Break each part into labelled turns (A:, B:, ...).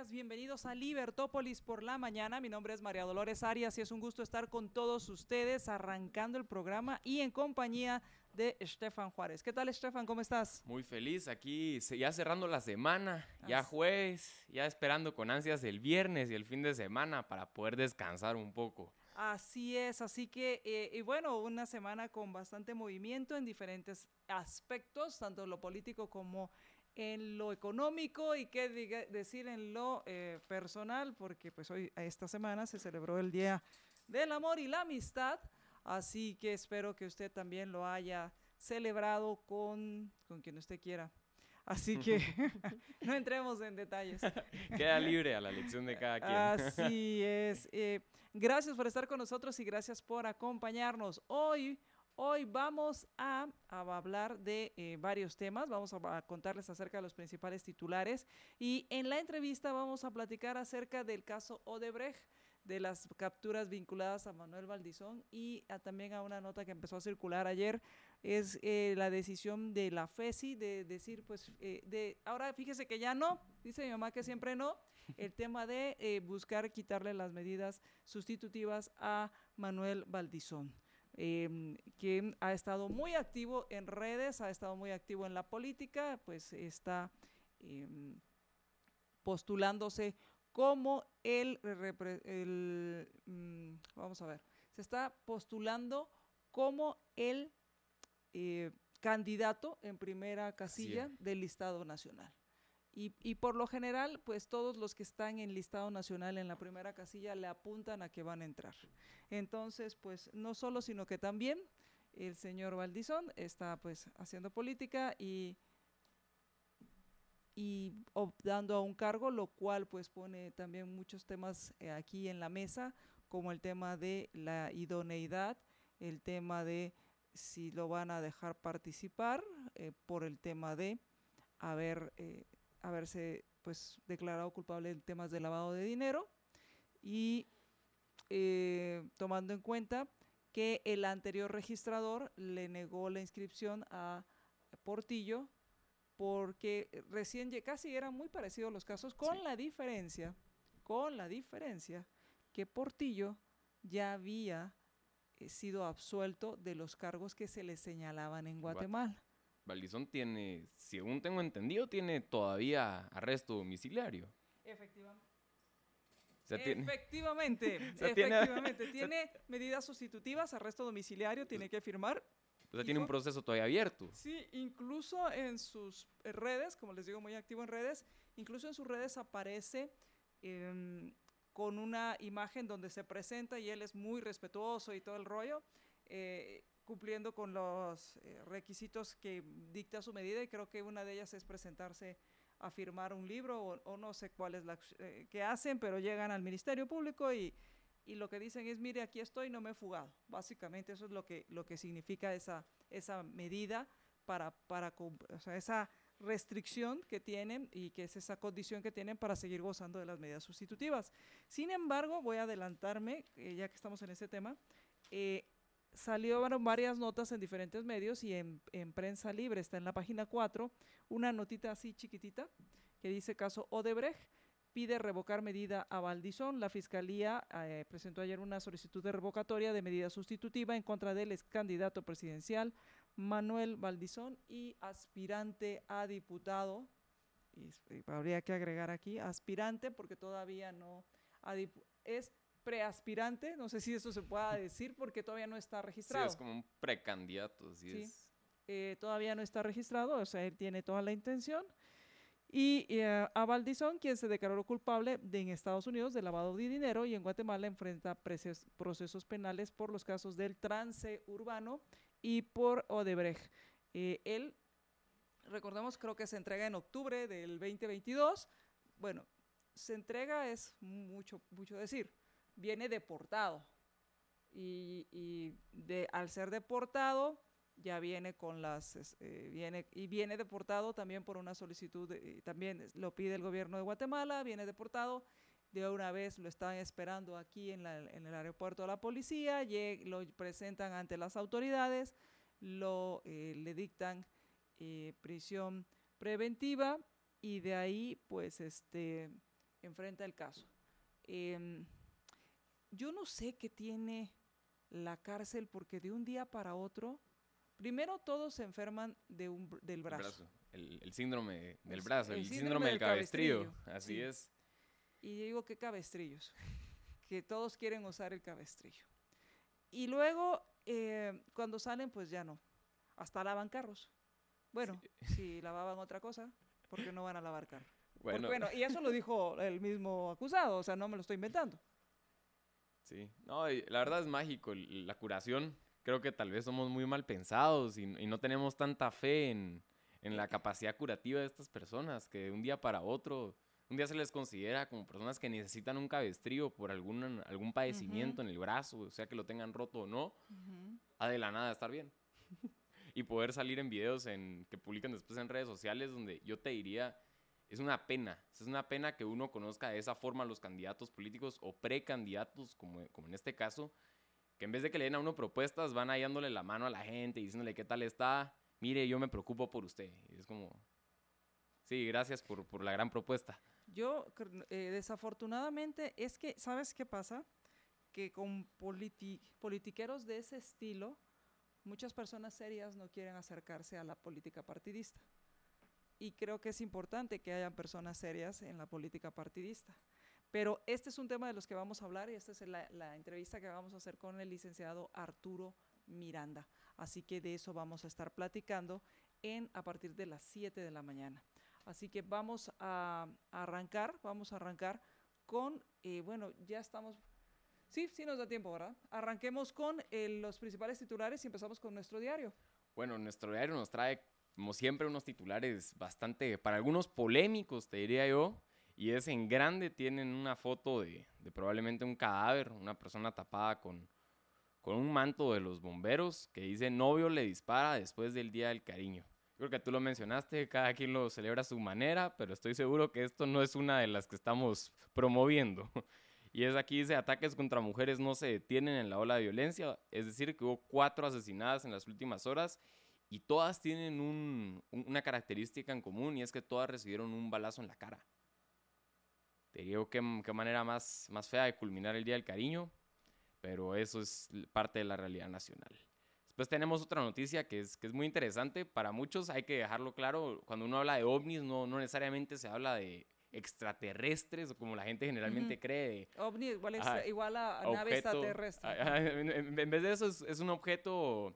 A: días, bienvenidos a Libertópolis por la mañana. Mi nombre es María Dolores Arias y es un gusto estar con todos ustedes arrancando el programa y en compañía de Estefan Juárez. ¿Qué tal, Estefan? ¿Cómo estás?
B: Muy feliz aquí, ya cerrando la semana, ya jueves, ya esperando con ansias el viernes y el fin de semana para poder descansar un poco.
A: Así es, así que, eh, y bueno, una semana con bastante movimiento en diferentes aspectos, tanto lo político como en lo económico y qué diga- decir en lo eh, personal, porque pues hoy, esta semana se celebró el Día del Amor y la Amistad, así que espero que usted también lo haya celebrado con, con quien usted quiera. Así que no entremos en detalles.
B: Queda libre a la elección de cada quien.
A: Así es. Eh, gracias por estar con nosotros y gracias por acompañarnos. Hoy, hoy vamos a, hablar de eh, varios temas. Vamos a, a contarles acerca de los principales titulares. Y en la entrevista vamos a platicar acerca del caso Odebrecht de las capturas vinculadas a Manuel Valdizón y a- también a una nota que empezó a circular ayer, es eh, la decisión de la FESI de decir, pues, eh, de ahora fíjese que ya no, dice mi mamá que siempre no, el tema de eh, buscar quitarle las medidas sustitutivas a Manuel Valdizón. Eh, que ha estado muy activo en redes, ha estado muy activo en la política, pues está em, postulándose como el, mm, vamos a ver, se está postulando como el eh, candidato en primera casilla del listado nacional. Y, por lo general, pues todos los que están en listado nacional en la primera casilla le apuntan a que van a entrar. Entonces, pues no solo, sino que también el señor Valdizón está pues haciendo política y y optando a un cargo, lo cual pues pone también muchos temas eh, aquí en la mesa, como el tema de la idoneidad, el tema de si lo van a dejar participar, eh, por el tema de haber, eh, haberse pues declarado culpable en temas de lavado de dinero y eh, tomando en cuenta que el anterior registrador le negó la inscripción a Portillo porque recién casi eran muy parecidos los casos, con
B: Sí.
A: la diferencia, con la diferencia que Portillo ya había eh, sido absuelto de los cargos que se le señalaban en
B: Guate-
A: Guatemala.
B: Valdizón tiene, según tengo entendido, tiene todavía arresto domiciliario.
A: Efectivamente.
B: O sea, tiene-
A: Efectivamente,
B: sea, tiene-
A: efectivamente.
B: o sea-
A: Tiene medidas sustitutivas, arresto domiciliario, tiene que firmar.
B: o sea, tiene un proceso todavía abierto.
A: Sí, incluso en sus eh, redes, como les digo, muy activo en redes, incluso en sus redes aparece em, con una imagen donde se presenta y él es muy respetuoso y todo el rollo, eh, cumpliendo con los eh, requisitos que dicta su medida y creo que una de ellas es presentarse a firmar un libro o, o no sé cuál es la eh, que hacen, pero llegan al Ministerio Público y, y lo que dicen es, mire, aquí estoy, no me he fugado. Básicamente eso es lo que, lo que significa esa, esa medida para, para o sea, esa restricción que tienen y que es esa condición que tienen para seguir gozando de las medidas sustitutivas. Sin embargo, voy a adelantarme, eh, ya que estamos en ese tema, eh, salieron varias notas en diferentes medios y en, en prensa libre, está en la página 4, una notita así chiquitita que dice caso Odebrecht, pide revocar medida a Valdizón. La Fiscalía eh, presentó ayer una solicitud de revocatoria de medida sustitutiva en contra del ex candidato presidencial Manuel Valdizón y aspirante a diputado. Habría que agregar aquí aspirante porque todavía no a es preaspirante, no sé si eso se pueda decir porque todavía no está
B: Sí,
A: registrado.
B: es como un precandidato. Sí,
A: Sí.
B: es.
A: eh, todavía no está registrado, o sea, él tiene toda la intención. Y eh, a Valdizón, quien se declaró culpable de, en Estados Unidos de lavado de dinero y en Guatemala enfrenta preces- procesos penales por los casos del trance urbano y por Odebrecht. Eh, él, recordemos, creo que se entrega en octubre del 2022. Bueno, se entrega es mucho, mucho decir. Viene deportado. Y, de, al ser deportado, ya viene con las, eh, viene, y viene deportado también por una solicitud, también lo pide el gobierno de Guatemala, viene deportado, de una vez lo están esperando aquí en, la, en el aeropuerto de la policía, lo presentan ante las autoridades, lo, eh, le dictan eh, prisión preventiva y de ahí pues este enfrenta el caso. Yo no sé qué tiene la cárcel porque de un día para otro, primero todos se enferman de un, del brazo.
B: El, síndrome del brazo, el, síndrome, del cabestrillo, así es.
A: Y digo, ¿qué cabestrillos? que todos quieren usar el cabestrillo. Y luego, eh, cuando salen, pues ya no. Hasta lavan carros. Bueno, si lavaban otra cosa, ¿por qué no van a lavar carro? Bueno. bueno, y eso lo dijo el mismo acusado, o sea, no me lo estoy inventando.
B: Sí, no, la verdad es mágico la curación. Creo que tal vez somos muy mal pensados y, no tenemos tanta fe en, en, la capacidad curativa de estas personas que de un día para otro, un día se les considera como personas que necesitan un cabestrío por algún, algún padecimiento en el brazo, o sea que lo tengan roto o no, a de la nada estar bien. y poder salir en videos en, que publican después en redes sociales donde yo te diría, es una pena, es una pena que uno conozca de esa forma a los candidatos políticos o precandidatos, como, como en este caso, que en vez de que le den a uno propuestas, van ahí dándole la mano a la gente diciéndole qué tal está, mire, yo me preocupo por usted. Y es como, sí, gracias por, por la gran propuesta.
A: Yo, eh, desafortunadamente, es que, ¿sabes qué pasa? Que con politiqueros de ese estilo, muchas personas serias no quieren acercarse a la política partidista. Y creo que es importante que hayan personas serias en la política partidista. Pero este es un tema de los que vamos a hablar y esta es la, entrevista que vamos a hacer con el licenciado Arturo Miranda. Así que de eso vamos a estar platicando en, a partir de las 7 de la mañana. Así que vamos a, arrancar, vamos a arrancar con, eh, bueno, ya estamos Sí, sí nos da tiempo, ¿verdad? Arranquemos con eh, los principales titulares y empezamos con nuestro diario.
B: Bueno, nuestro diario nos trae, como siempre, unos titulares bastante, para algunos polémicos, te diría yo. Y es en grande, tienen una foto de, probablemente un cadáver, una persona tapada con, con un manto de los bomberos que dice novio le dispara después del Día del Cariño. Creo que tú lo mencionaste, cada quien lo celebra a su manera, pero estoy seguro que esto no es una de las que estamos promoviendo. Y es aquí dice, ataques contra mujeres no se detienen en la ola de violencia, es decir, que hubo cuatro asesinadas en las últimas horas y todas tienen una característica en común y es que todas recibieron un balazo en la cara. Te digo qué, qué manera más, más fea de culminar el Día del Cariño, pero eso es parte de la realidad nacional. Después tenemos otra noticia que es, que es muy interesante. Para muchos hay que dejarlo claro, cuando uno habla de ovnis no, no necesariamente se habla de extraterrestres, o como la gente generalmente cree.
A: OVNI igual, igual a, nave extraterrestre.
B: en, vez de eso es, un objeto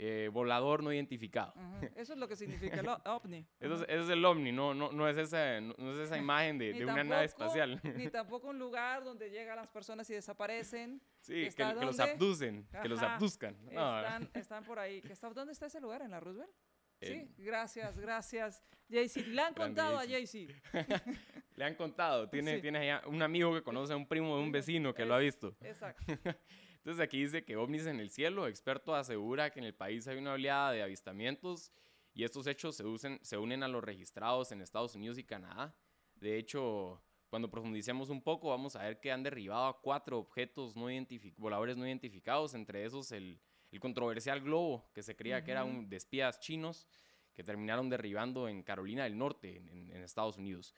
B: eh, volador no identificado.
A: Eso es lo que significa el ovni.
B: Eso, es, el ovni, no, no, no, es, esa, no, es esa imagen de, de una nave espacial.
A: Ni tampoco un lugar donde llegan las personas y desaparecen.
B: Sí, que, los abducen, que los abduzcan.
A: Están, están, por ahí. ¿Dónde está ese lugar? ¿En la Roosevelt? Sí, gracias, gracias, Jaycee. Le han contado a Jaycee.
B: Le han contado. Tiene, tiene un amigo que conoce a un primo de un vecino que lo ha visto.
A: Exacto.
B: Entonces aquí dice que ovnis en el cielo. Experto asegura que en el país hay una oleada de avistamientos y estos hechos se, usen, se unen a los registrados en Estados Unidos y Canadá. De hecho, cuando profundicemos un poco, vamos a ver que han derribado a cuatro objetos no voladores no identificados, entre esos el el controversial globo que se creía que era un, de espías chinos que terminaron derribando en Carolina del Norte, en, Estados Unidos.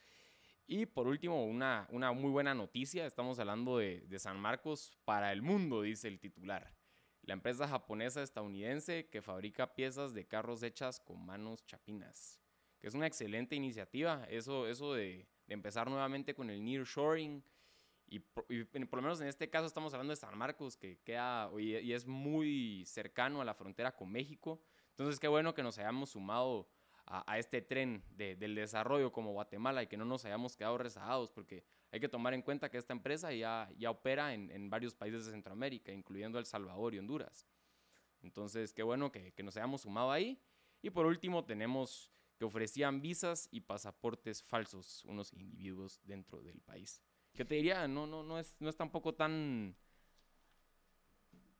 B: Y por último, una, una muy buena noticia, estamos hablando de, San Marcos para el mundo, dice el titular. La empresa japonesa estadounidense que fabrica piezas de carros hechas con manos chapinas, que es una excelente iniciativa, eso, eso de, empezar nuevamente con el nearshoring, y por, lo menos en este caso estamos hablando de San Marcos, que queda y, es muy cercano a la frontera con México. Entonces, qué bueno que nos hayamos sumado a, este tren del desarrollo como Guatemala y que no nos hayamos quedado rezagados, porque hay que tomar en cuenta que esta empresa ya, ya opera en, varios países de Centroamérica, incluyendo El Salvador y Honduras. Entonces, qué bueno que, que nos hayamos sumado ahí. Y por último, tenemos que ofrecían visas y pasaportes falsos unos individuos dentro del país. Que te diría, no, no, no es, no es tampoco tan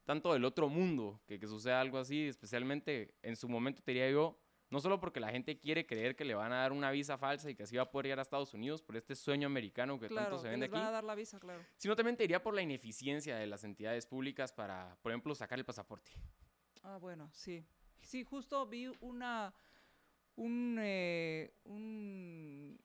B: tanto del otro mundo que, que suceda algo así, especialmente en su momento te diría yo, no solo porque la gente quiere creer que le van a dar una visa falsa y que así va a poder ir a Estados Unidos por este sueño americano que tanto se vende
A: les
B: aquí.
A: van a dar la visa, claro.
B: Sino también te diría por la ineficiencia de las entidades públicas para, por ejemplo, sacar el pasaporte.
A: Ah, bueno, sí. Sí, justo vi una, un, eh, un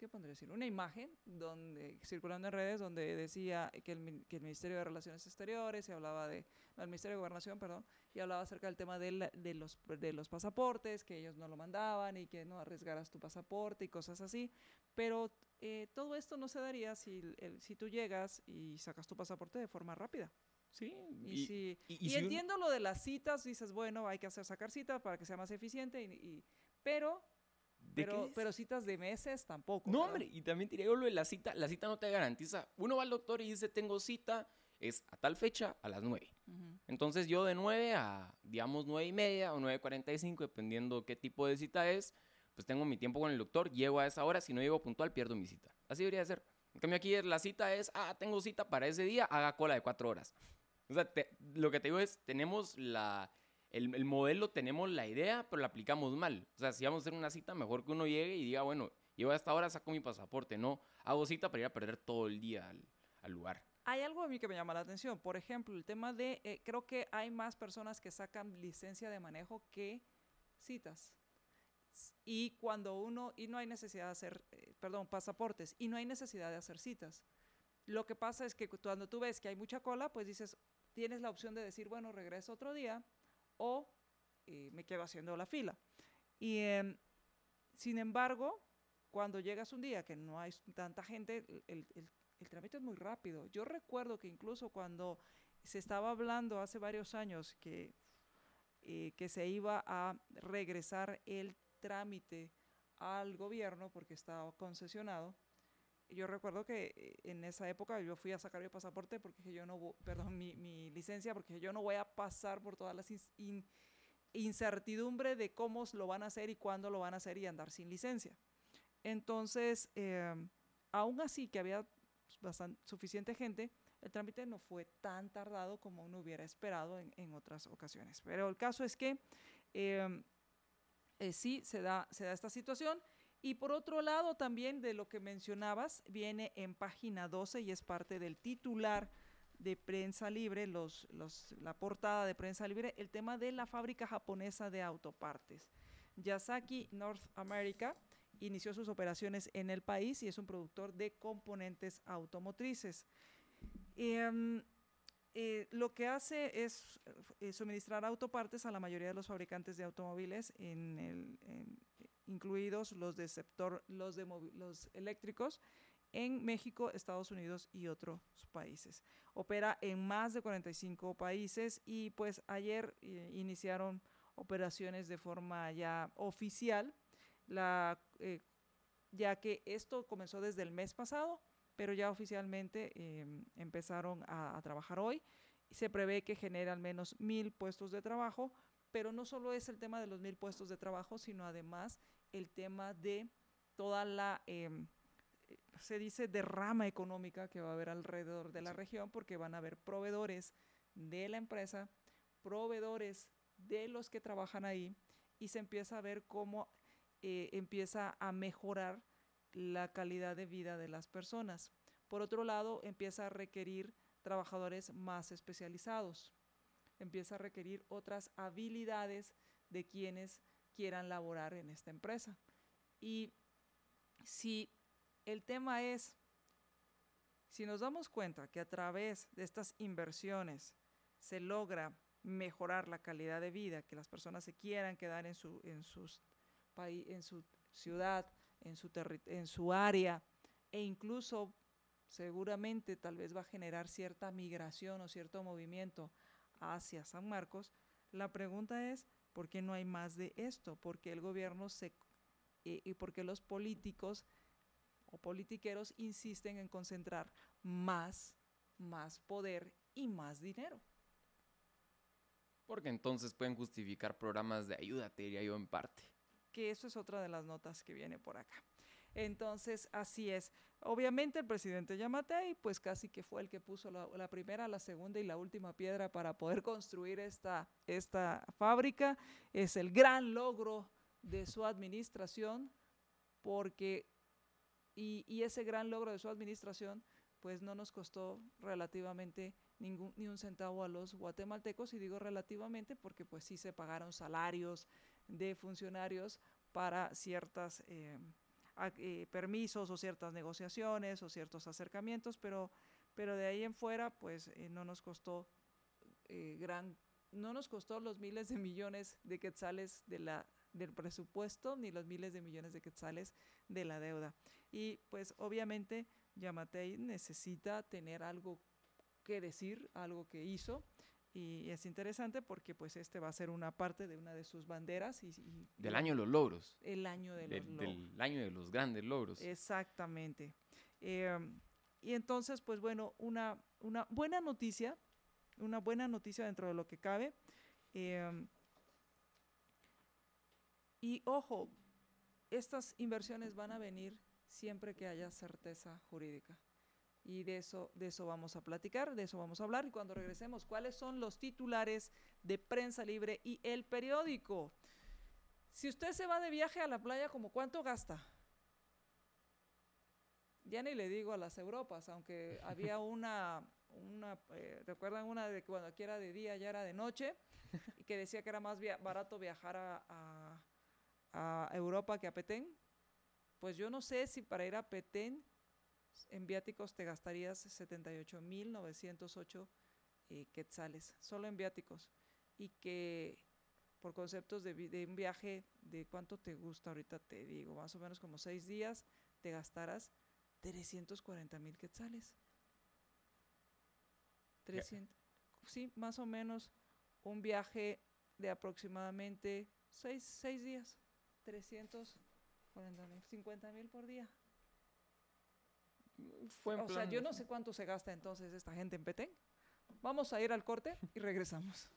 A: ¿qué pondría decir? Una imagen donde, circulando en redes donde decía que el, que el Ministerio de Relaciones Exteriores y hablaba de, no, el Ministerio de Gobernación, perdón, y hablaba acerca del tema de, la, de, los, de los pasaportes, que ellos no lo mandaban y que no arriesgaras tu pasaporte y cosas así, pero eh, todo esto no se daría si, el, si tú llegas y sacas tu pasaporte de forma rápida.
B: Sí,
A: y, y, si, y, y si entiendo lo de las citas, dices, bueno, hay que hacer sacar citas para que sea más eficiente, y, pero pero, pero citas de meses tampoco.
B: No, ¿verdad? hombre, y también diría yo lo de la cita, la cita no te garantiza. Uno va al doctor y dice, tengo cita, es a tal fecha, a las 9. Uh -huh. Entonces yo de 9 a, digamos, 9 y media o 9.45, dependiendo qué tipo de cita es, pues tengo mi tiempo con el doctor, llego a esa hora, si no llego puntual, pierdo mi cita. Así debería ser. En cambio aquí la cita es, ah, tengo cita para ese día, haga cola de 4 horas. O sea, te, lo que te digo es, tenemos la el, el, modelo tenemos la idea, pero la aplicamos mal. O sea, si vamos a hacer una cita, mejor que uno llegue y diga, bueno, llego a esta hora, saco mi pasaporte. No, hago cita para ir a perder todo el día al, al lugar.
A: Hay algo a mí que me llama la atención. Por ejemplo, el tema de, eh, creo que hay más personas que sacan licencia de manejo que citas. Y cuando uno, y no hay necesidad de hacer, eh, perdón, pasaportes, y no hay necesidad de hacer citas. Lo que pasa es que cuando tú ves que hay mucha cola, pues dices, tienes la opción de decir, bueno, regreso otro día, o eh, me quedo haciendo la fila. Y eh, sin embargo, cuando llegas un día que no hay tanta gente, el, el, el, trámite es muy rápido. Yo recuerdo que incluso cuando se estaba hablando hace varios años que, eh, que se iba a regresar el trámite al gobierno porque estaba concesionado, yo recuerdo que eh, en esa época yo fui a sacar mi pasaporte porque yo no, perdón, mi, mi licencia, porque yo no voy a pasar por todas las in, incertidumbre de cómo lo van a hacer y cuándo lo van a hacer y andar sin licencia. Entonces, eh, aún así que había bastante, suficiente gente, el trámite no fue tan tardado como uno hubiera esperado en, en otras ocasiones. Pero el caso es que eh, eh, sí se da, se da esta situación. Y por otro lado, también de lo que mencionabas, viene en página 12 y es parte del titular de Prensa Libre, la portada de Prensa Libre, el tema de la fábrica japonesa de autopartes. Yasaki North America inició sus operaciones en el país y es un productor de componentes automotrices. Eh, eh, lo que hace es eh, suministrar autopartes a la mayoría de los fabricantes de automóviles en el, en, incluidos los de sector, los, de los eléctricos, en México, Estados Unidos y otros países. Opera en más de 45 países y pues ayer eh, iniciaron operaciones de forma ya oficial, la, eh, ya que esto comenzó desde el mes pasado, pero ya oficialmente eh, empezaron a, a trabajar hoy. Se prevé que genere al menos mil puestos de trabajo, pero no solo es el tema de los mil puestos de trabajo, sino además el tema de toda la, eh, se dice, derrama económica que va a haber alrededor de la región, porque van a haber proveedores de la empresa, proveedores de los que trabajan ahí, y se empieza a ver cómo eh, empieza a mejorar la calidad de vida de las personas. Por otro lado, empieza a requerir trabajadores más especializados, empieza a requerir otras habilidades de quienes quieran laborar en esta empresa. Y si el tema es, si nos damos cuenta que a través de estas inversiones se logra mejorar la calidad de vida, que las personas se quieran quedar en su, en sus país, en su ciudad, en su, en su área, e incluso seguramente tal vez va a generar cierta migración o cierto movimiento hacia San Marcos, la pregunta es, ¿por qué no hay más de esto? ¿Por qué el gobierno se, eh, y por qué los políticos o politiqueros insisten en concentrar más, más poder y más dinero?
B: Porque entonces pueden justificar programas de ayuda, te diría yo en parte.
A: que eso es otra de las notas que viene por acá. Entonces, así es. Obviamente el presidente Yamatei, pues casi que fue el que puso la, primera, la segunda y la última piedra para poder construir esta, esta fábrica. Es el gran logro de su administración, porque, y, ese gran logro de su administración, pues no nos costó relativamente ningún, ni un centavo a los guatemaltecos, y digo relativamente porque pues sí se pagaron salarios de funcionarios para ciertas... Eh, eh, permisos o ciertas negociaciones o ciertos acercamientos, pero, pero de ahí en fuera, pues eh, no nos costó eh, gran, no nos costó los miles de millones de quetzales del presupuesto ni los miles de millones de quetzales de la deuda. Y pues obviamente Yamatei necesita tener algo que decir, algo que hizo y es interesante porque pues este va a ser una parte de una de sus banderas. Y,
B: del año de los logros.
A: El año de, los
B: logros. Del año de los grandes logros.
A: Exactamente. Em, y entonces, pues bueno, una, una buena noticia, una buena noticia dentro de lo que cabe. Em, y ojo, estas inversiones van a venir siempre que haya certeza jurídica y de eso, de eso vamos a platicar, de eso vamos a hablar. Y cuando regresemos, ¿cuáles son los titulares de Prensa Libre y el periódico? Si usted se va de viaje a la playa, ¿como cuánto gasta? Ya ni le digo a las Europas, aunque había una, una eh, ¿recuerdan una de que cuando aquí era de día, ya era de noche? Y que decía que era más barato viajar a, a, a Europa que a Petén. Pues yo no sé si para ir a Petén en viáticos te gastarías 78.908 eh, quetzales, solo en viáticos. Y que por conceptos de, de, un viaje de cuánto te gusta, ahorita te digo, más o menos como seis días, te gastarás 340 mil quetzales. 300, sí, más o menos un viaje de aproximadamente seis, seis días, 340 mil, 50 mil por día o sea, yo no sé cuánto se gasta entonces esta gente en Petén. Vamos a ir al corte y regresamos.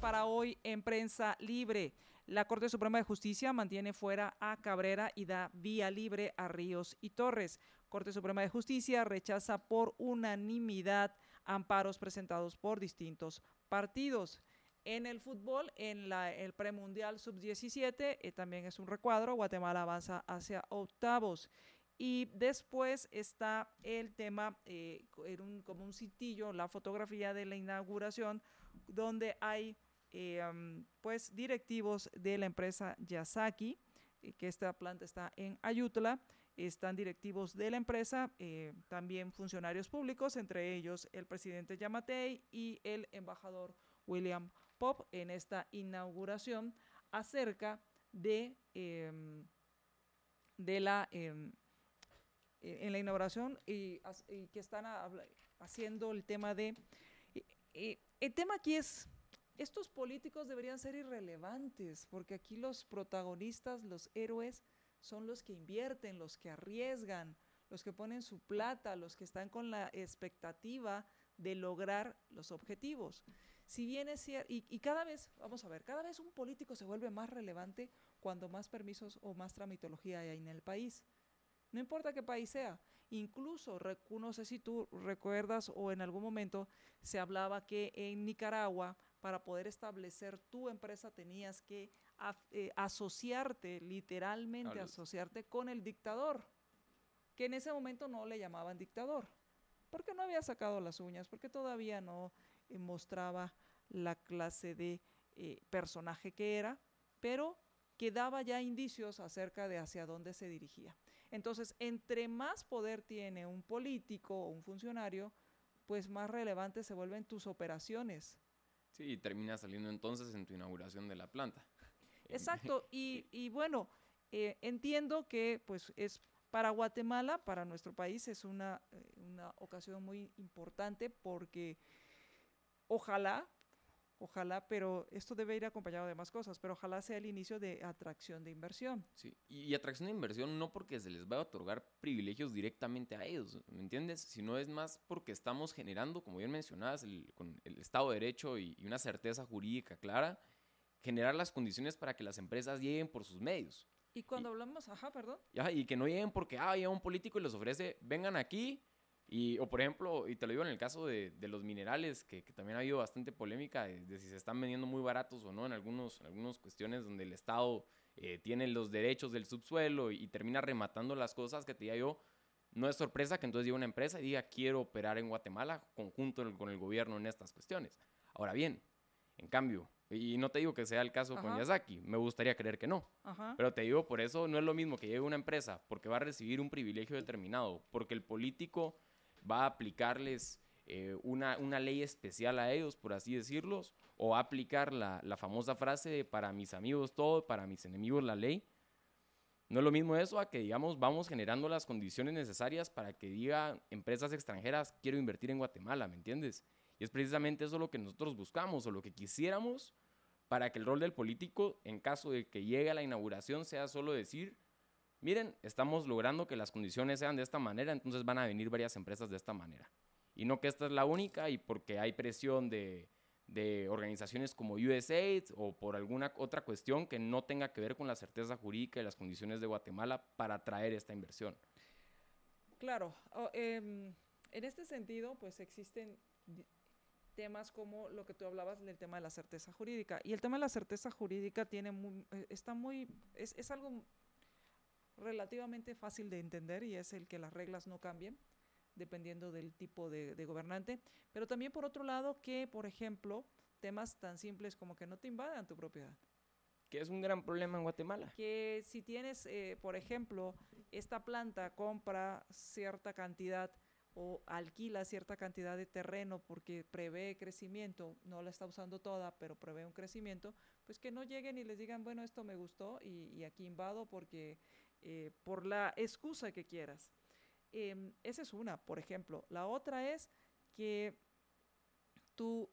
A: Para hoy en Prensa Libre, la Corte Suprema de Justicia mantiene fuera a Cabrera y da vía libre a Ríos y Torres. Corte Suprema de Justicia rechaza por unanimidad amparos presentados por distintos partidos. En el fútbol, en la, el premundial sub-17, eh, también es un recuadro, Guatemala avanza hacia octavos. Y después está el tema, eh, un, como un citillo, la fotografía de la inauguración, donde hay eh, pues directivos de la empresa Yasaki, que esta planta está en Ayutla, están directivos de la empresa, también funcionarios públicos, entre ellos el presidente Yamatei y el embajador William Pop en esta inauguración acerca de, em, de la em, e, en la inauguración y, que están haciendo el tema de el tema aquí es estos políticos deberían ser irrelevantes porque aquí los protagonistas los héroes son los que invierten los que arriesgan los que ponen su plata los que están con la expectativa de lograr los objetivos si bien es cierto, y, cada vez, vamos a ver, cada vez un político se vuelve más relevante cuando más permisos o más tramitología hay en el país. No importa qué país sea. Incluso, no sé si tú recuerdas o en algún momento se hablaba que en Nicaragua, para poder establecer tu empresa, tenías que eh, asociarte, literalmente asociarte con el dictador, que en ese momento no le llamaban dictador, porque no había sacado las uñas, porque todavía no eh, mostraba la clase de eh, personaje que era, pero que daba ya indicios acerca de hacia dónde se dirigía. Entonces, entre más poder tiene un político o un funcionario, pues más relevantes se vuelven tus operaciones.
B: Sí, y termina saliendo entonces en tu inauguración de la planta.
A: Exacto, y, bueno, eh, entiendo que pues es para Guatemala, para nuestro país, es una, una ocasión muy importante porque Ojalá, Ojalá, pero esto debe ir acompañado de más cosas, pero ojalá sea el inicio de atracción de inversión.
B: Sí, y, atracción de inversión no porque se les va a otorgar privilegios directamente a ellos, ¿me entiendes? Sino es más porque estamos generando, como bien mencionabas, con el Estado de Derecho y, una certeza jurídica clara, generar las condiciones para que las empresas lleguen por sus medios.
A: Y cuando hablamos, ajá, perdón.
B: y que no lleguen porque, ah, llega un político y les ofrece, vengan aquí, y, o por ejemplo, y te lo digo en el caso de, de los minerales, que, que, también ha habido bastante polémica de, si se están vendiendo muy baratos o no en algunos, algunas cuestiones donde el Estado eh, tiene los derechos del subsuelo y, termina rematando las cosas que te diga yo. No es sorpresa que entonces llegue una empresa y diga quiero operar en Guatemala conjunto con el gobierno en estas cuestiones. Ahora bien, en cambio, y no te digo que sea el caso con Yazaki, me gustaría creer que no. Pero te digo, por eso no es lo mismo que llegue una empresa porque va a recibir un privilegio determinado, porque el político va a aplicarles eh, una, una, ley especial a ellos, por así decirlos, o va a aplicar la, la, famosa frase de para mis amigos todo, para mis enemigos la ley. No es lo mismo eso a que, digamos, vamos generando las condiciones necesarias para que diga empresas extranjeras, quiero invertir en Guatemala, ¿me entiendes? Y es precisamente eso lo que nosotros buscamos o lo que quisiéramos para que el rol del político, en caso de que llegue a la inauguración, sea solo decir, miren, estamos logrando que las condiciones sean de esta manera, entonces van a venir varias empresas de esta manera. Y no que esta es la única y porque hay presión de, organizaciones como USAID o por alguna otra cuestión que no tenga que ver con la certeza jurídica y las condiciones de Guatemala para atraer esta inversión.
A: Claro, em, en este sentido, pues existen temas como lo que tú hablabas del tema de la certeza jurídica. Y el tema de la certeza jurídica tiene eh, está muy, es, es algo relativamente fácil de entender y es el que las reglas no cambien dependiendo del tipo de, gobernante, pero también por otro lado que, por ejemplo, temas tan simples como que no te invadan tu propiedad.
B: Que es un gran problema en Guatemala.
A: Que si tienes, eh, por ejemplo, esta planta compra cierta cantidad o alquila cierta cantidad de terreno porque prevé crecimiento, no la está usando toda, pero prevé un crecimiento, pues que no lleguen y les digan, bueno, esto me gustó y, y aquí invado porque eh, por la excusa que quieras. Em, esa es una, por ejemplo. La otra es que tu,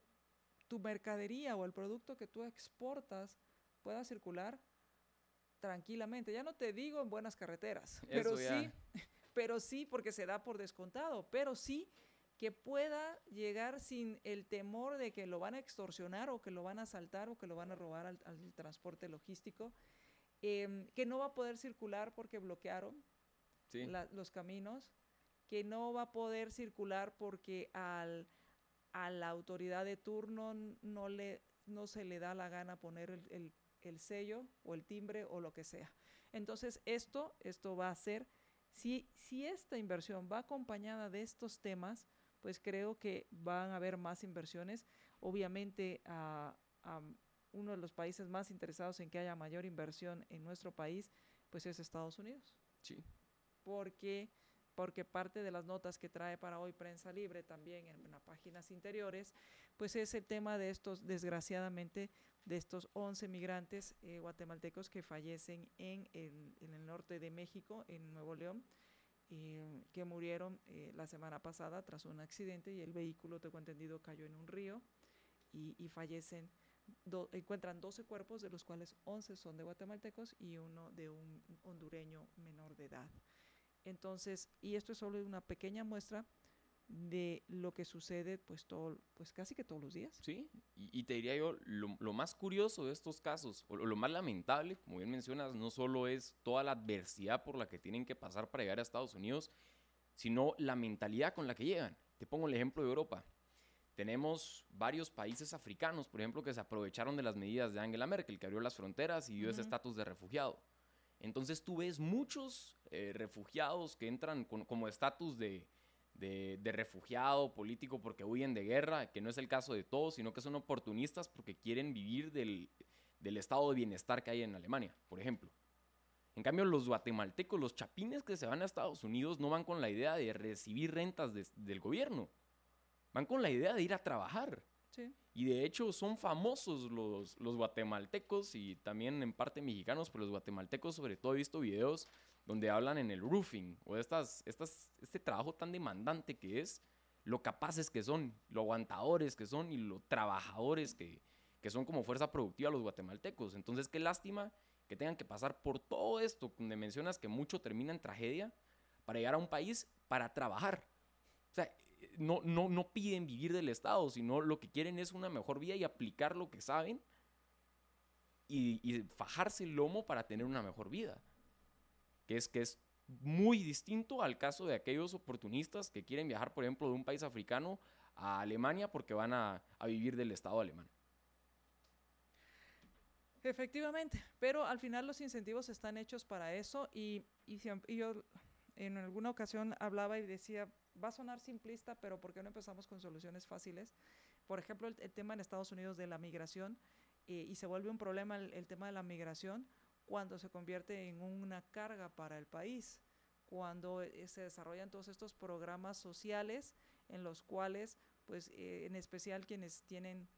A: tu mercadería o el producto que tú exportas pueda circular tranquilamente. Ya no te digo en buenas carreteras, pero sí, pero sí porque se da por descontado, pero sí que pueda llegar sin el temor de que lo van a extorsionar o que lo van a asaltar o que lo van a robar al transporte logístico Em, que no va a poder circular porque bloquearon los caminos, que no va a poder circular porque al, a la autoridad de turno no, le, no se le da la gana poner el, el, sello o el timbre o lo que sea. Entonces, esto, esto va a ser, si, si esta inversión va acompañada de estos temas, pues creo que van a haber más inversiones. Obviamente, a, a uno de los países más interesados en que haya mayor inversión en nuestro país, pues es Estados Unidos.
B: Sí.
A: Porque, porque parte de las notas que trae para hoy Prensa Libre también en, las páginas interiores, pues es el tema de estos, desgraciadamente, de estos 11 migrantes eh, guatemaltecos que fallecen en, el norte de México, en Nuevo León, eh, que murieron eh, la semana pasada tras un accidente y el vehículo, tengo entendido, cayó en un río y, y fallecen encuentran 12 cuerpos, de los cuales 11 son de guatemaltecos y uno de un hondureño menor de edad. Entonces, y esto es solo una pequeña muestra de lo que sucede pues todo pues casi que todos los días.
B: Sí, y, te diría yo, lo, más curioso de estos casos, o lo más lamentable, como bien mencionas, no solo es toda la adversidad por la que tienen que pasar para llegar a Estados Unidos, sino la mentalidad con la que llegan. Te pongo el ejemplo de Europa. Tenemos varios países africanos, por ejemplo, que se aprovecharon de las medidas de Angela Merkel, que abrió las fronteras y dio ese estatus de refugiado. Entonces tú ves muchos eh, refugiados que entran como estatus de, refugiado político porque huyen de guerra, que no es el caso de todos, sino que son oportunistas porque quieren vivir del, estado de bienestar que hay en Alemania, por ejemplo. En cambio, los guatemaltecos, los chapines que se van a Estados Unidos, no van con la idea de recibir rentas del gobierno van con la idea de ir a trabajar. Y de hecho son famosos los, los guatemaltecos y también en parte mexicanos, pero los guatemaltecos sobre todo he visto videos donde hablan en el roofing o estas, estas, este trabajo tan demandante que es, lo capaces que son, lo aguantadores que son y lo trabajadores que, que son como fuerza productiva los guatemaltecos. Entonces, qué lástima que tengan que pasar por todo esto, donde mencionas que mucho termina en tragedia, para llegar a un país para trabajar. O sea, no, no, no piden vivir del Estado, sino lo que quieren es una mejor vida y aplicar lo que saben y, y fajarse el lomo para tener una mejor vida. Que es que es muy distinto al caso de aquellos oportunistas que quieren viajar, por ejemplo, de un país africano a Alemania porque van a, a vivir del Estado alemán.
A: Efectivamente, pero al final los incentivos están hechos para eso y, y, y, yo en alguna ocasión hablaba y decía, va a sonar simplista, pero ¿por qué no empezamos con soluciones fáciles? Por ejemplo, el, el tema en Estados Unidos de la migración eh, y se vuelve un problema el, el tema de la migración cuando se convierte en una carga para el país, cuando eh, se desarrollan todos estos programas sociales en los cuales, pues eh, en especial quienes tienen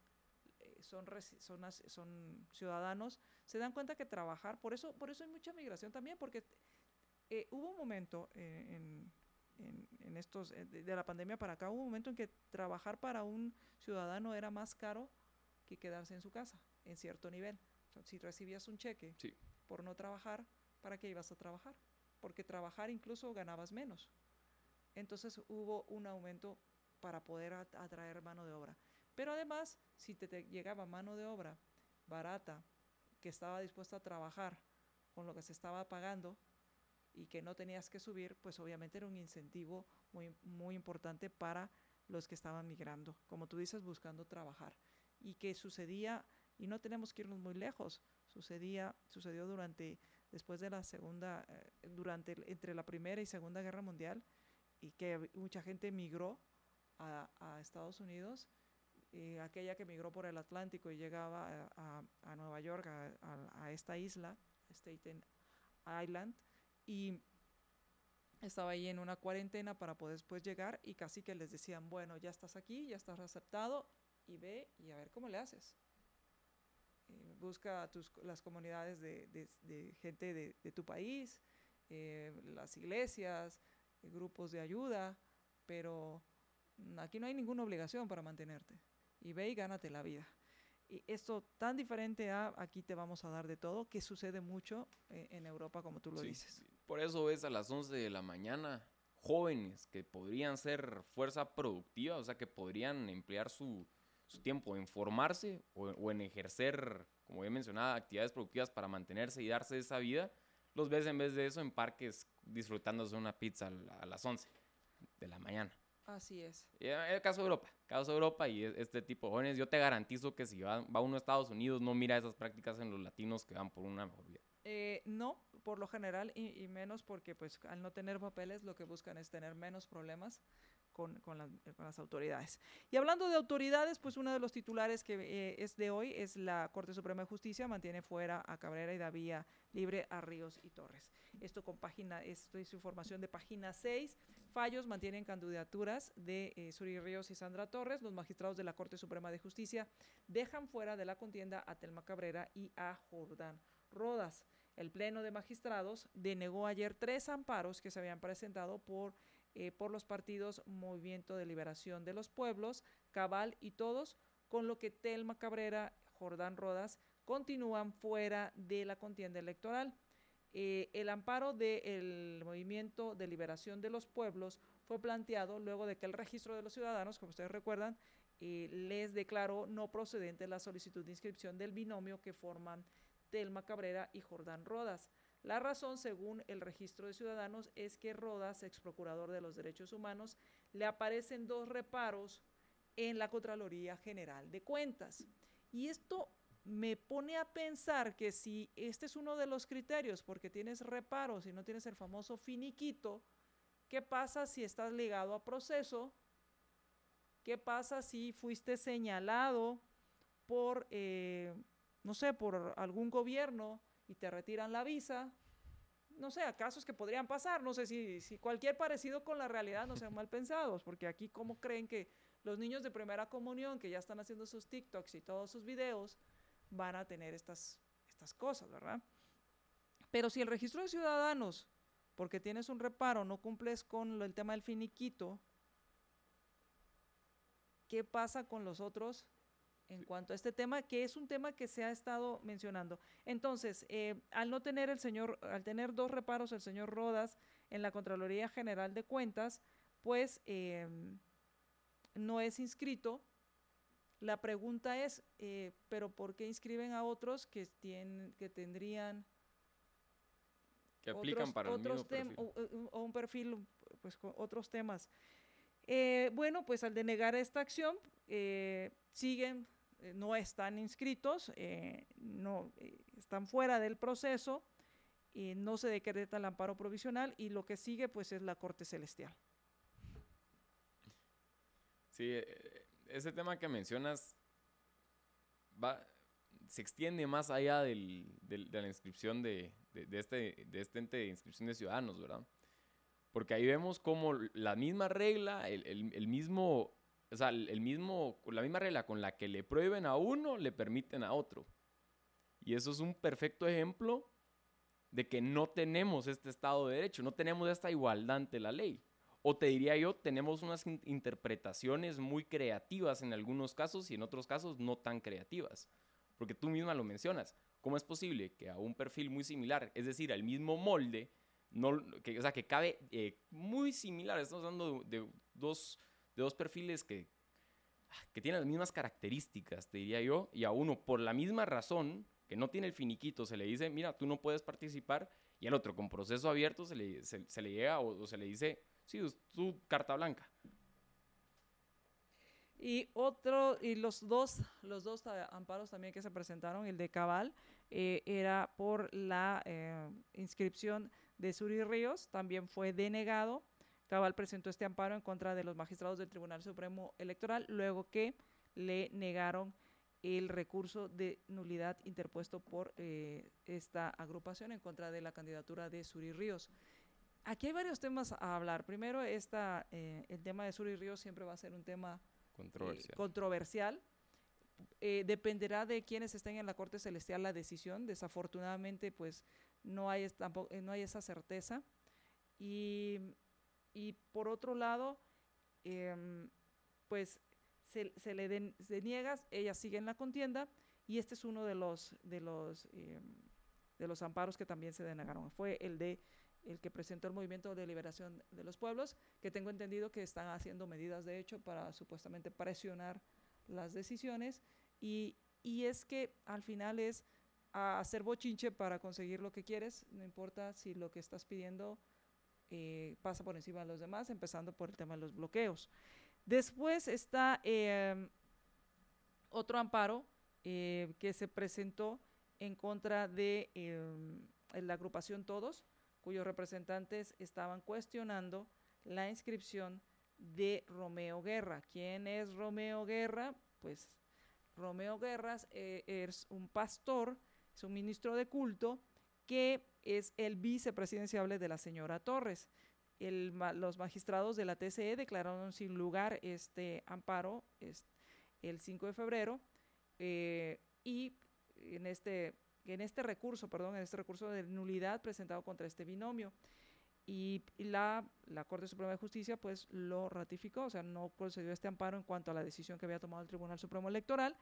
A: eh, son, son, son, ciudadanos, se dan cuenta que trabajar, por eso, por eso hay mucha migración también, porque eh, hubo un momento en, en, estos, de, la pandemia para acá, hubo un momento en que trabajar para un ciudadano era más caro que quedarse en su casa, en cierto nivel. Si recibías un cheque
B: sí.
A: Por no trabajar, ¿para qué ibas a trabajar? Porque trabajar incluso ganabas menos. Entonces hubo un aumento para poder atraer mano de obra. Pero además, si te, llegaba mano de obra barata, que estaba dispuesta a trabajar con lo que se estaba pagando y que no tenías que subir, pues obviamente era un incentivo muy, muy importante para los que estaban migrando, como tú dices, buscando trabajar. Y que sucedía, y no tenemos que irnos muy lejos, sucedía, sucedió durante, después de la segunda, eh, durante, entre la primera y segunda guerra mundial, y que mucha gente migró a, Estados Unidos, eh, aquella que migró por el Atlántico y llegaba a, a, a Nueva York, a, esta isla, Staten Island, y estaba ahí en una cuarentena para poder después llegar y casi que les decían, bueno, ya estás aquí, ya estás aceptado y ve y a ver cómo le haces. Eh, busca tus, las comunidades de, de, de gente de, de, tu país, eh, las iglesias, grupos de ayuda, pero aquí no hay ninguna obligación para mantenerte. Y ve y gánate la vida. Y esto tan diferente a aquí te vamos a dar de todo, que sucede mucho eh, en Europa, como tú lo
B: sí,
A: dices.
B: Por eso ves a las 11 de la mañana jóvenes que podrían ser fuerza productiva, o sea, que podrían emplear su, su tiempo en formarse o, o, en ejercer, como ya mencionaba, actividades productivas para mantenerse y darse esa vida, los ves en vez de eso en parques disfrutándose una pizza a, las 11 de la mañana.
A: Así es.
B: Y el caso de Europa, caso de Europa y este tipo de jóvenes, yo te garantizo que si va, va uno a Estados Unidos no mira esas prácticas en los latinos que van por una mejor vida.
A: Eh, no, por lo general, y, y, menos porque pues al no tener papeles lo que buscan es tener menos problemas con, con, la, con las autoridades. Y hablando de autoridades, pues uno de los titulares que eh, es de hoy es la Corte Suprema de Justicia mantiene fuera a Cabrera y da vía libre a Ríos y Torres. Esto con página, esto es información de página 6. Fallos mantienen candidaturas de eh, Suri Ríos y Sandra Torres. Los magistrados de la Corte Suprema de Justicia dejan fuera de la contienda a Telma Cabrera y a Jordán Rodas. El Pleno de Magistrados denegó ayer tres amparos que se habían presentado por, eh, por los partidos Movimiento de Liberación de los Pueblos, Cabal y todos, con lo que Telma Cabrera, Jordán Rodas continúan fuera de la contienda electoral. Eh, el amparo del de Movimiento de Liberación de los Pueblos fue planteado luego de que el registro de los ciudadanos, como ustedes recuerdan, eh, les declaró no procedente la solicitud de inscripción del binomio que forman Telma Cabrera y Jordán Rodas. La razón, según el registro de ciudadanos, es que Rodas, ex procurador de los derechos humanos, le aparecen dos reparos en la Contraloría General de Cuentas. Y esto me pone a pensar que si este es uno de los criterios, porque tienes reparos y no tienes el famoso finiquito, ¿qué pasa si estás ligado a proceso? ¿Qué pasa si fuiste señalado por, eh, no sé, por algún gobierno y te retiran la visa? No sé, a casos que podrían pasar, no sé si, si cualquier parecido con la realidad no sean mal pensados, porque aquí cómo creen que los niños de primera comunión que ya están haciendo sus TikToks y todos sus videos, van a tener estas, estas cosas, ¿verdad? Pero si el registro de ciudadanos, porque tienes un reparo, no cumples con el tema del finiquito, ¿qué pasa con los otros en cuanto a este tema, que es un tema que se ha estado mencionando. Entonces, eh, al no tener el señor, al tener dos reparos el señor Rodas en la Contraloría General de Cuentas, pues em, no es inscrito. La pregunta es, eh, ¿pero por qué inscriben a otros que, tienen, que tendrían
B: que aplican para el mismo perfil.
A: O, un perfil, pues con otros temas. Eh, bueno, pues al denegar esta acción, eh, siguen, eh, no están inscritos, no están fuera del proceso, y no se decreta el amparo provisional y lo que sigue pues es la Corte Celestial.
B: Sí, ese tema que mencionas va, se extiende más allá del, de la inscripción de, de, este, de este ente de inscripción de ciudadanos, ¿verdad? Porque ahí vemos como la misma regla, el, el, mismo, o sea, el, mismo, la misma regla con la que le prohíben a uno, le permiten a otro. Y eso es un perfecto ejemplo de que no tenemos este Estado de Derecho, no tenemos esta igualdad ante la ley. O te diría yo, tenemos unas interpretaciones muy creativas en algunos casos y en otros casos no tan creativas. Porque tú misma lo mencionas. ¿Cómo es posible que a un perfil muy similar, es decir, al mismo molde, no, que, o sea, que cabe eh, muy similar, estamos hablando de, dos, de dos perfiles que, que tienen las mismas características, te diría yo, y a uno por la misma razón, que no tiene el finiquito, se le dice, mira, tú no puedes participar, y al otro con proceso abierto se le, se, le llega o, o, se le dice, sí, tú carta blanca.
A: Y otro, y los dos, los dos amparos también que se presentaron, el de Cabal, eh, era por la eh, inscripción de Suri Ríos, también fue denegado. Cabal presentó este amparo en contra de los magistrados del Tribunal Supremo Electoral, luego que le negaron el recurso de nulidad interpuesto por eh, esta agrupación en contra de la candidatura de Suri Ríos. Aquí hay varios temas a hablar. Primero, esta, el tema de Suri Ríos siempre va a ser un tema controversial. Eh, dependerá de quienes estén en la Corte Celestial la decisión. Desafortunadamente, pues no hay, tampoco, eh, no hay esa certeza. Y, y por otro lado, em, pues se, se le deniega, ella sigue la contienda y este es uno de los, de los, em, de los amparos que también se denegaron. Fue el de el que presentó el Movimiento de Liberación de los Pueblos, que tengo entendido que están haciendo medidas de hecho para supuestamente presionar las decisiones y, y es que al final es hacer bochinche para conseguir lo que quieres, no importa si lo que estás pidiendo eh, pasa por encima de los demás, empezando por el tema de los bloqueos. Después está em, otro amparo eh, que se presentó en contra de em, la agrupación Todos, cuyos representantes estaban cuestionando la inscripción de Romeo Guerra. ¿Quién es Romeo Guerra? Pues Romeo Guerras eh, es un pastor, es un ministro de culto que es el vicepresidenciable de la señora Torres. los magistrados de la TCE declararon sin lugar este amparo el 5 de febrero eh, y en este en este recurso, perdón, en este recurso de nulidad presentado contra este binomio. Y, la, la, Corte Suprema de Justicia pues lo ratificó, o sea, no concedió este amparo en cuanto a la decisión que había tomado el Tribunal Supremo Electoral,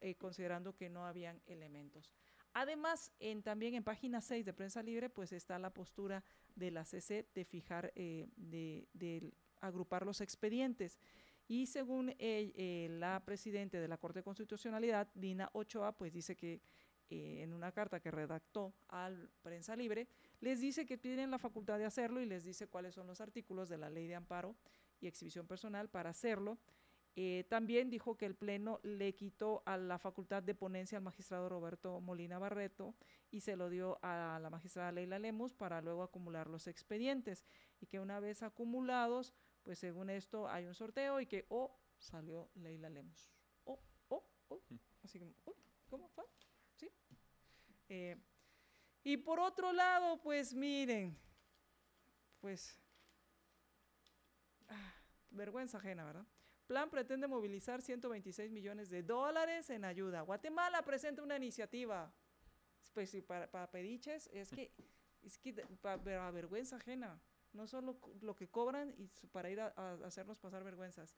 A: eh, considerando que no habían elementos. Además, también en página 6 de Prensa Libre, pues está la postura de la CC de fijar, eh, de, de, agrupar los expedientes. Y según eh, la presidenta de la Corte de Constitucionalidad, Dina Ochoa, pues dice que eh, en una carta que redactó al Prensa Libre, les dice que tienen la facultad de hacerlo y les dice cuáles son los artículos de la ley de amparo y exhibición personal para hacerlo. Eh, también dijo que el Pleno le quitó a la facultad de ponencia al magistrado Roberto Molina Barreto y se lo dio a la magistrada Leila Lemus para luego acumular los expedientes y que una vez acumulados, pues según esto hay un sorteo y que, oh, salió Leila Lemus. Oh, oh, oh. Así que, oh, ¿cómo fue? Eh, y por otro lado, pues miren, pues, ah, vergüenza ajena, ¿verdad? Plan pretende movilizar 126 millones de dólares en ayuda. Guatemala presenta una iniciativa. Pues para, para pediches, es que, es que para, vergüenza ajena. No solo lo que cobran y para ir a, a hacernos pasar vergüenzas.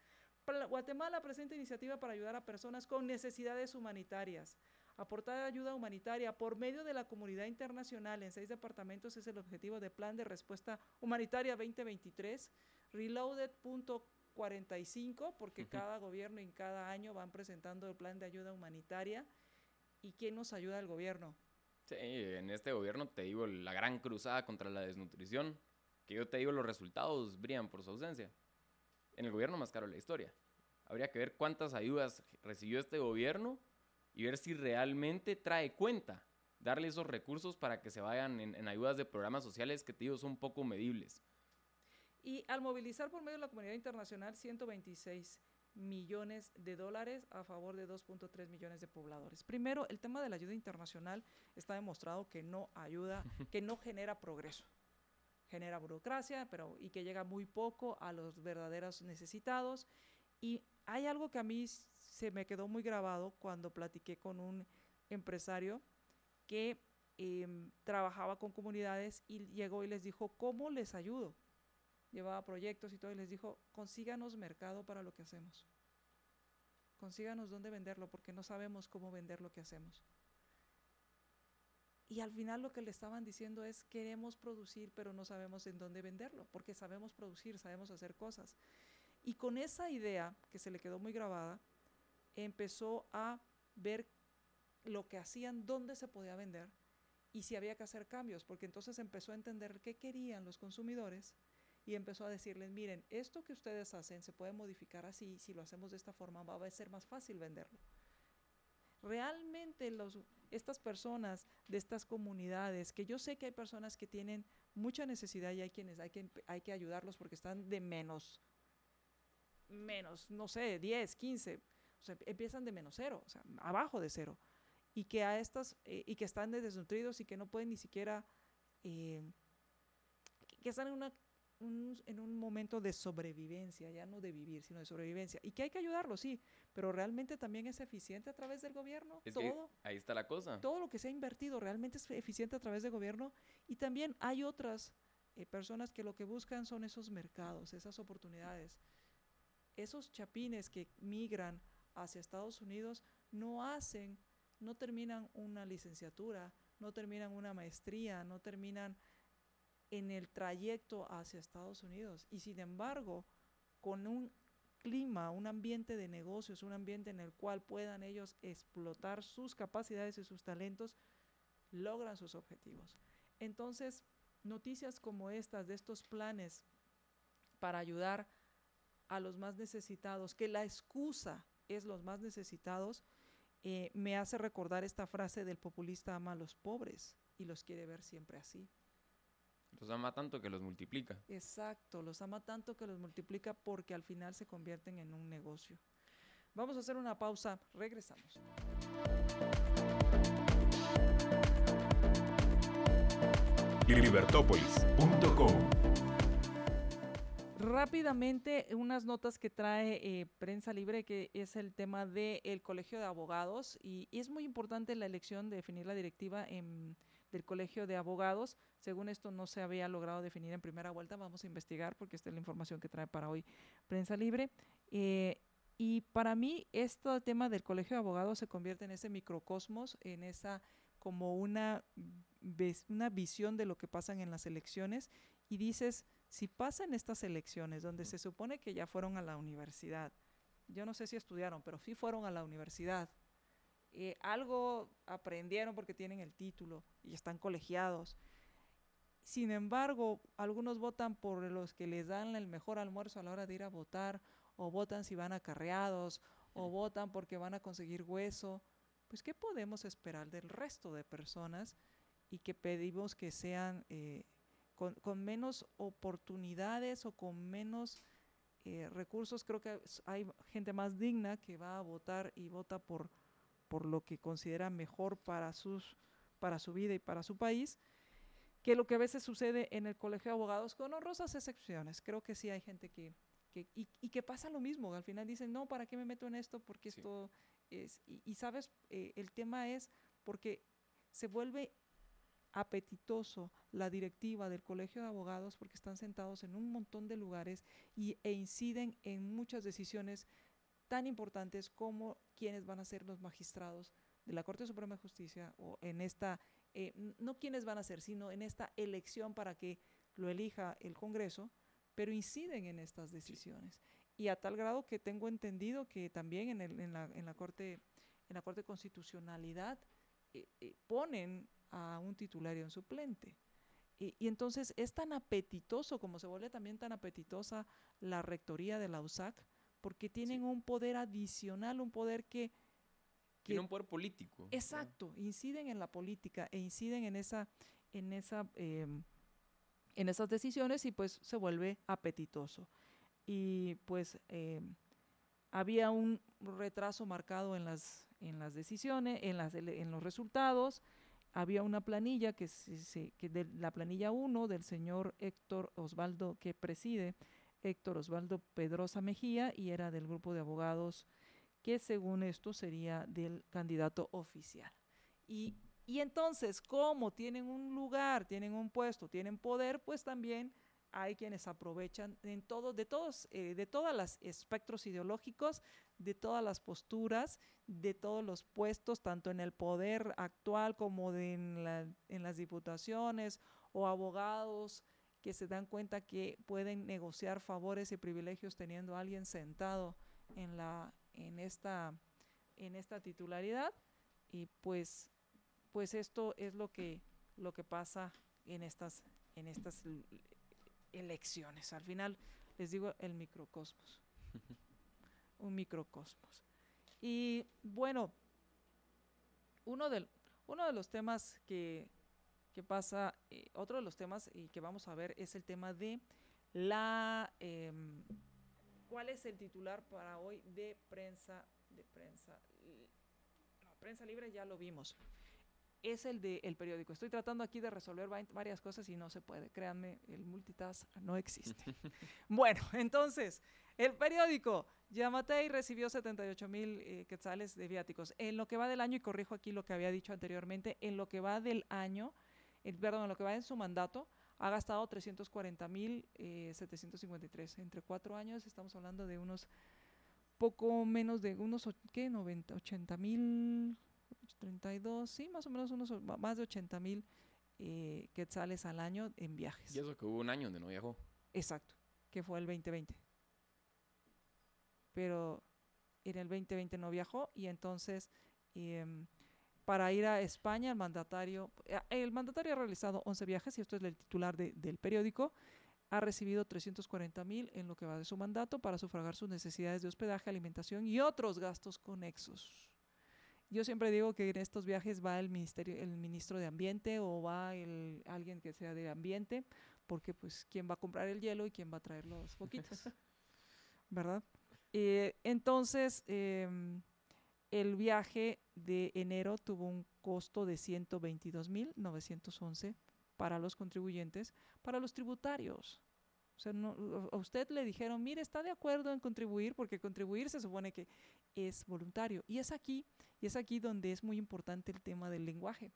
A: Guatemala presenta iniciativa para ayudar a personas con necesidades humanitarias. Aportar ayuda humanitaria por medio de la comunidad internacional en seis departamentos es el objetivo del Plan de Respuesta Humanitaria 2023. Reloaded.45, porque cada gobierno en cada año van presentando el plan de ayuda humanitaria. ¿Y quién nos ayuda al gobierno?
B: Sí, en este gobierno te digo la gran cruzada contra la desnutrición, que yo te digo los resultados brillan por su ausencia. En el gobierno más caro de la historia. Habría que ver cuántas ayudas recibió este gobierno y ver si realmente trae cuenta darle esos recursos para que se vayan en, ayudas de programas sociales que te digo son poco medibles.
A: Y al movilizar por medio de la comunidad internacional 126 millones de dólares a favor de 2.3 millones de pobladores. Primero, el tema de la ayuda internacional está demostrado que no ayuda, que no genera progreso. Genera burocracia, pero y que llega muy poco a los verdaderos necesitados. Y hay algo que a mí se me quedó muy grabado cuando platiqué con un empresario que em, trabajaba con comunidades y llegó y les dijo, ¿cómo les ayudo? Llevaba proyectos y todo, y les dijo, consíganos mercado para lo que hacemos. Consíganos dónde venderlo, porque no sabemos cómo vender lo que hacemos. Y al final lo que le estaban diciendo es, queremos producir, pero no sabemos en dónde venderlo, porque sabemos producir, sabemos hacer cosas. Y con esa idea, que se le quedó muy grabada, empezó a ver lo que hacían, dónde se podía vender y si había que hacer cambios, porque entonces empezó a entender qué querían los consumidores y empezó a decirles, miren, esto que ustedes hacen se puede modificar así, si lo hacemos de esta forma va a ser más fácil venderlo. Realmente los, estas personas de estas comunidades, que yo sé que hay personas que tienen mucha necesidad y hay quienes hay que, hay que ayudarlos porque están de menos, menos, no sé, 10, 15, o sea, empiezan de menos cero, o sea, abajo de cero, y que a estas, eh, y que están desnutridos y que no pueden ni siquiera, eh, que están en una en un momento de sobrevivencia, ya no de vivir, sino de sobrevivencia. Y que hay que ayudarlo, sí, pero realmente también es eficiente a través del gobierno. todo,
B: ahí está la cosa.
A: Todo lo que se ha invertido realmente es eficiente a través del gobierno. Y también hay otras eh, personas que lo que buscan son esos mercados, esas oportunidades. Esos chapines que migran hacia Estados Unidos no hacen, no terminan una licenciatura, no terminan una maestría, no terminan en el trayecto hacia Estados Unidos. Y sin embargo, con un clima, un ambiente de negocios, un ambiente en el cual puedan ellos explotar sus capacidades y sus talentos, logran sus objetivos. Entonces, noticias como estas, de estos planes para ayudar a los más necesitados, que la excusa es los más necesitados, eh, me hace recordar esta frase del populista ama a los pobres y los quiere ver siempre así.
B: Los ama tanto que los multiplica.
A: Exacto, los ama tanto que los multiplica porque al final se convierten en un negocio. Vamos a hacer una pausa, regresamos.
C: Libertópolis.com
A: Rápidamente, unas notas que trae eh, Prensa Libre, que es el tema del Colegio de Abogados, y, y, es muy importante la elección de definir la directiva en del Colegio de Abogados. Según esto no se había logrado definir en primera vuelta, vamos a investigar porque esta es la información que trae para hoy Prensa Libre. Eh, y para mí, este tema del Colegio de Abogados se convierte en ese microcosmos, en esa como una, una visión de lo que pasan en las elecciones y dices, si pasan estas elecciones donde se supone que ya fueron a la universidad, yo no sé si estudiaron, pero sí fueron a la universidad, eh, algo aprendieron porque tienen el título y están colegiados. Sin embargo, algunos votan por los que les dan el mejor almuerzo a la hora de ir a votar, o votan si van acarreados, o votan porque van a conseguir hueso. Pues, ¿qué podemos esperar del resto de personas y que pedimos que sean eh, con, menos oportunidades o con menos eh, recursos? Creo que hay gente más digna que va a votar y vota por por lo que considera mejor para, sus, para su vida y para su país, que lo que a veces sucede en el colegio de abogados, con honrosas excepciones. Creo que sí hay gente que, que y, y, que pasa lo mismo, al final dicen, no, ¿para qué me meto en esto? Porque esto es, y, sabes, eh, el tema es porque se vuelve apetitoso la directiva del Colegio de Abogados porque están sentados en un montón de lugares y, e inciden en muchas decisiones tan importantes como quiénes van a ser los magistrados de la Corte Suprema de Justicia o en esta, eh, no quiénes van a ser, sino en esta elección para que lo elija el Congreso, pero inciden en estas decisiones. Y a tal grado que tengo entendido que también en, el, en, la, en la, Corte en la Corte Constitucionalidad eh, eh, ponen a un titular y un suplente. Y, y, entonces es tan apetitoso como se vuelve también tan apetitosa la rectoría de la USAC, porque tienen sí. un poder adicional, un poder que...
B: que Tiene un poder político.
A: Exacto, ¿no? inciden en la política e inciden en esa... En esa eh, en esas decisiones y pues se vuelve apetitoso. Y pues eh, había un retraso marcado en las, en las decisiones, en, las, en los resultados. Había una planilla que, se, que de la planilla 1 del señor Héctor Osvaldo que preside, Héctor Osvaldo Pedrosa Mejía, y era del grupo de abogados que según esto sería del candidato oficial. Y y entonces, como tienen un lugar, tienen un puesto, tienen poder, pues también hay quienes aprovechan en todo, de todos, eh, de todos los espectros ideológicos, de todas las posturas, de todos los puestos, tanto en el poder actual como en, la, en las diputaciones o abogados que se dan cuenta que pueden negociar favores y privilegios teniendo a alguien sentado en la en esta en esta titularidad y pues pues esto es lo que, lo que pasa en estas, en estas elecciones. Al final, les digo, el microcosmos. un microcosmos. Y bueno, uno, del, uno de los temas que, que pasa, eh, otro de los temas y que vamos a ver es el tema de la... Eh, ¿Cuál es el titular para hoy de prensa? De prensa, no, prensa libre ya lo vimos es el del el periódico. Estoy tratando aquí de resolver varias cosas y no se puede. Créanme, el multitask no existe. bueno, entonces, el periódico. Yamatei recibió 78 mil eh, quetzales de viáticos. En lo que va del año, y corrijo aquí lo que había dicho anteriormente, en lo que va del año, el, perdón, lo que va en su mandato, ha gastado 340 mil eh, 753. Entre cuatro años estamos hablando de unos poco menos de unos, ¿qué? 90, 80 mil 32, sí, más o menos unos más de 80 mil eh, quetzales al año en viajes.
B: Y eso que hubo un año donde no viajó.
A: Exacto, que fue el 2020. Pero en el 2020 no viajó y entonces eh, para ir a España el mandatario, eh, el mandatario ha realizado 11 viajes y esto es el titular de, del periódico, ha recibido 340 mil en lo que va de su mandato para sufragar sus necesidades de hospedaje, alimentación y otros gastos conexos. Yo siempre digo que en estos viajes va el ministerio, el ministro de Ambiente o va el, alguien que sea de ambiente, porque pues quién va a comprar el hielo y quién va a traer los poquitos, ¿verdad? Eh, entonces, eh, el viaje de enero tuvo un costo de 122.911 para los contribuyentes, para los tributarios. O sea, a usted le dijeron, mire, está de acuerdo en contribuir, porque contribuir se supone que es voluntario. Y es aquí, y es aquí donde es muy importante el tema del lenguaje.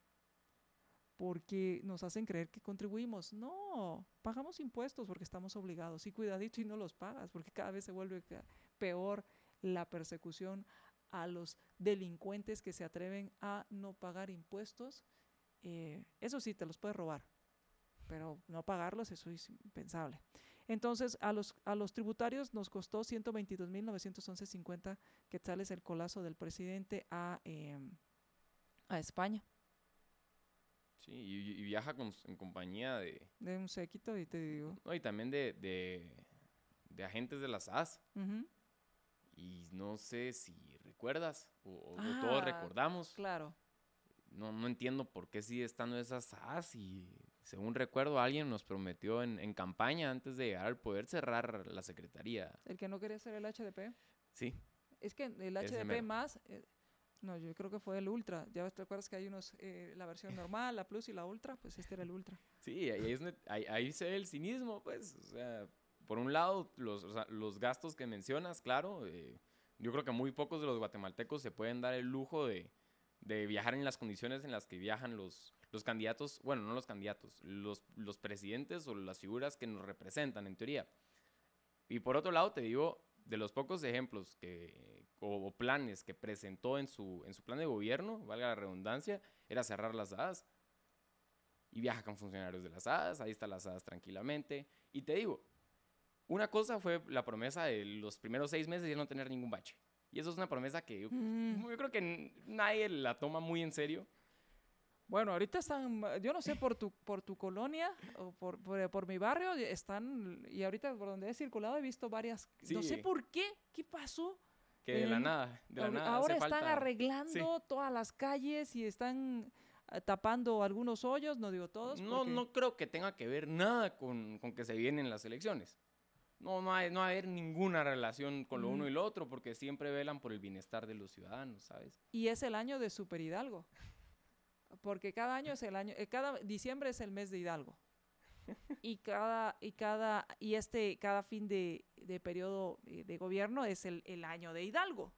A: Porque nos hacen creer que contribuimos. No, pagamos impuestos porque estamos obligados. Y cuidadito y no los pagas, porque cada vez se vuelve peor la persecución a los delincuentes que se atreven a no pagar impuestos. Eh, eso sí, te los puedes robar, pero no pagarlos, eso es impensable. Entonces, a los, a los tributarios nos costó 122.911.50 quetzales el colazo del presidente a, eh, a España.
B: Sí, y, y viaja con, en compañía de...
A: De un séquito, y te digo.
B: No, y también de, de, de agentes de la SAS.
A: Uh -huh.
B: Y no sé si recuerdas, o, ah, o todos recordamos.
A: Claro.
B: No, no entiendo por qué sigue estando esa SAS y según recuerdo, alguien nos prometió en, en, campaña antes de llegar al poder cerrar la secretaría.
A: ¿El que no quería ser el HDP?
B: Sí.
A: Es que el HDP más, eh, no, yo creo que fue el Ultra. Ya te acuerdas que hay unos, eh, la versión normal, la Plus y la Ultra, pues este era el Ultra.
B: Sí, ahí, es, ahí, ahí se ve el cinismo, pues, o sea, por un lado, los, o sea, los gastos que mencionas, claro, eh, yo creo que muy pocos de los guatemaltecos se pueden dar el lujo de de viajar en las condiciones en las que viajan los, los candidatos, bueno, no los candidatos, los, los presidentes o las figuras que nos representan en teoría. Y por otro lado, te digo, de los pocos ejemplos que, o, planes que presentó en su, en su plan de gobierno, valga la redundancia, era cerrar las hadas. Y viaja con funcionarios de las hadas, ahí están las hadas tranquilamente. Y te digo, una cosa fue la promesa de los primeros seis meses de no tener ningún bache. Y eso es una promesa que yo, mm. yo creo que nadie la toma muy en serio.
A: Bueno, ahorita están, yo no sé por tu, por tu colonia o por, por, mi barrio, están, y ahorita por donde he circulado he visto varias, no sé por qué, ¿qué pasó?
B: Que de la nada, de la nada.
A: Ahora están arreglando todas las calles y están eh, tapando algunos hoyos, no digo todos.
B: No, no creo que tenga que ver nada con, con, que se vienen las elecciones. No, no, hay, no va a haber ninguna relación con lo uno y lo otro, porque siempre velan por el bienestar de los ciudadanos, ¿sabes?
A: Y es el año de Super Hidalgo porque cada año es el año, eh, cada diciembre es el mes de Hidalgo. y cada, y cada, y este, cada fin de, de periodo eh, de gobierno es el, el, año de Hidalgo.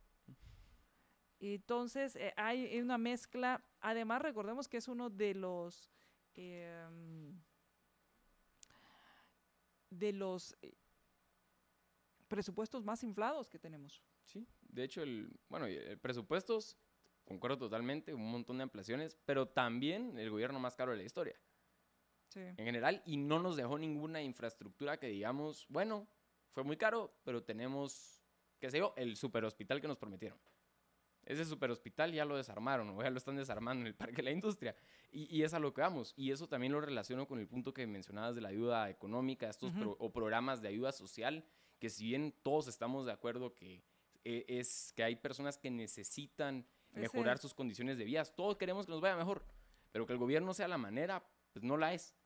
A: Entonces, eh, hay una mezcla. Además, recordemos que es uno de los em, de los presupuestos más inflados que tenemos.
B: Sí, de hecho, el, bueno, el presupuestos concuerdo totalmente, un montón de ampliaciones, pero también el gobierno más caro de la historia. Sí. En general, y no nos dejó ninguna infraestructura que digamos, bueno, fue muy caro, pero tenemos, qué sé yo, el superhospital que nos prometieron. Ese superhospital ya lo desarmaron, o ya lo están desarmando en el Parque de la Industria. Y, es a lo que vamos. Y eso también lo relaciono con el punto que mencionabas de la ayuda económica, estos o programas de ayuda social, que si bien todos estamos de acuerdo que eh, es que hay personas que necesitan mejorar sus condiciones de vida. Todos queremos que nos vaya mejor, pero que el gobierno sea la manera, pues no la es.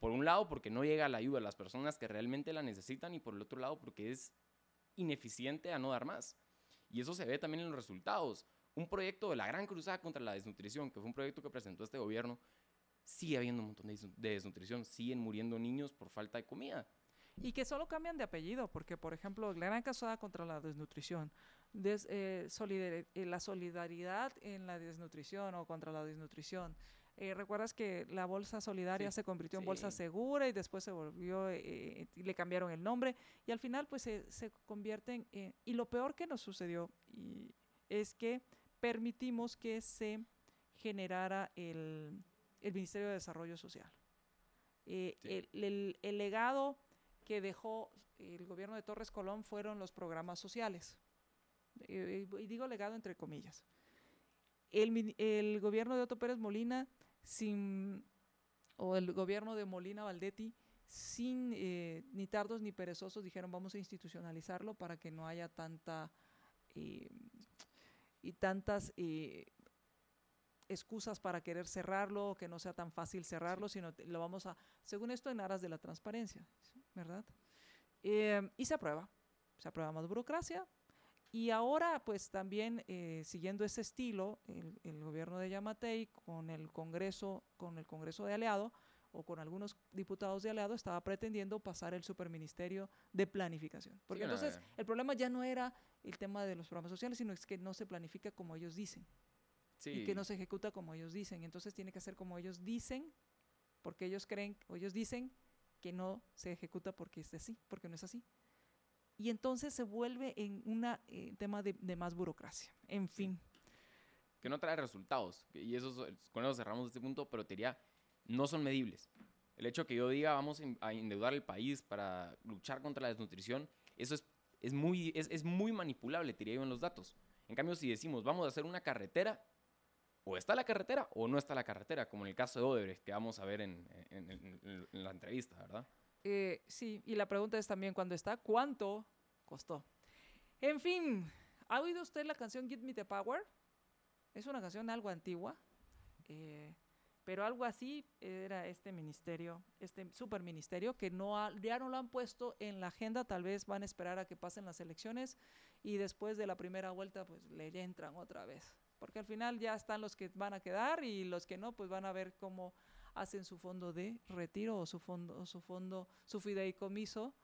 B: Por un lado, porque no llega la ayuda a las personas que realmente la necesitan y por el otro lado, porque es ineficiente a no dar más. Y eso se ve también en los resultados. Un proyecto de la gran cruzada contra la desnutrición, que fue un proyecto que presentó este gobierno, sigue habiendo un montón de desnutrición, siguen muriendo niños por falta de comida.
A: Y que solo cambian de apellido, porque por ejemplo, la gran cruzada contra la desnutrición eh, eh, la solidaridad en la desnutrición o contra la desnutrición. Eh, ¿Recuerdas que la bolsa solidaria se convirtió en bolsa segura y después se volvió, y le cambiaron el nombre y al final pues se, se convierten en... Y lo peor que nos sucedió y es que permitimos que se generara el, el Ministerio de Desarrollo Social. el, el, el legado que dejó el gobierno de Torres Colón fueron los programas sociales y digo legado entre comillas. El, el, gobierno de Otto Pérez Molina, sin, o el gobierno de Molina Valdetti, sin eh, ni tardos ni perezosos, dijeron vamos a institucionalizarlo para que no haya tanta eh, y tantas eh, excusas para querer cerrarlo, que no sea tan fácil cerrarlo, sino lo vamos a, según esto, en aras de la transparencia, ¿verdad? y se aprueba, se aprueba más burocracia, y ahora, pues también eh, siguiendo ese estilo, el, gobierno de Yamatei con el Congreso, con el Congreso de Aliado o con algunos diputados de Aliado estaba pretendiendo pasar el superministerio de planificación. Porque entonces el problema ya no era el tema de los programas sociales, sino es que no se planifica como ellos dicen. Y que no se ejecuta como ellos dicen. Entonces tiene que ser como ellos dicen, porque ellos creen, o ellos dicen que no se ejecuta porque es así, porque no es así y entonces se vuelve en un eh, tema de, más burocracia. En fin.
B: Que no trae resultados. Y eso, con eso cerramos este punto, pero te diría, no son medibles. El hecho que yo diga vamos a endeudar el país para luchar contra la desnutrición, eso es, es, muy, es, es muy manipulable, te diría yo, en los datos. En cambio, si decimos vamos a hacer una carretera, o está la carretera o no está la carretera, como en el caso de Odebrecht, que vamos a ver en, en, en, en la entrevista, ¿verdad?
A: Eh, sí, y la pregunta es también cuando está, ¿cuánto costó? En fin, ¿ha oído usted la canción Give Me the Power? Es una canción algo antigua, eh, pero algo así era este ministerio, este superministerio, que no ya no lo han puesto en la agenda, tal vez van a esperar a que pasen las elecciones y después de la primera vuelta pues le entran otra vez, porque al final ya están los que van a quedar y los que no pues van a ver cómo hacen su fondo de retiro o su fondo, su fondo, su fideicomiso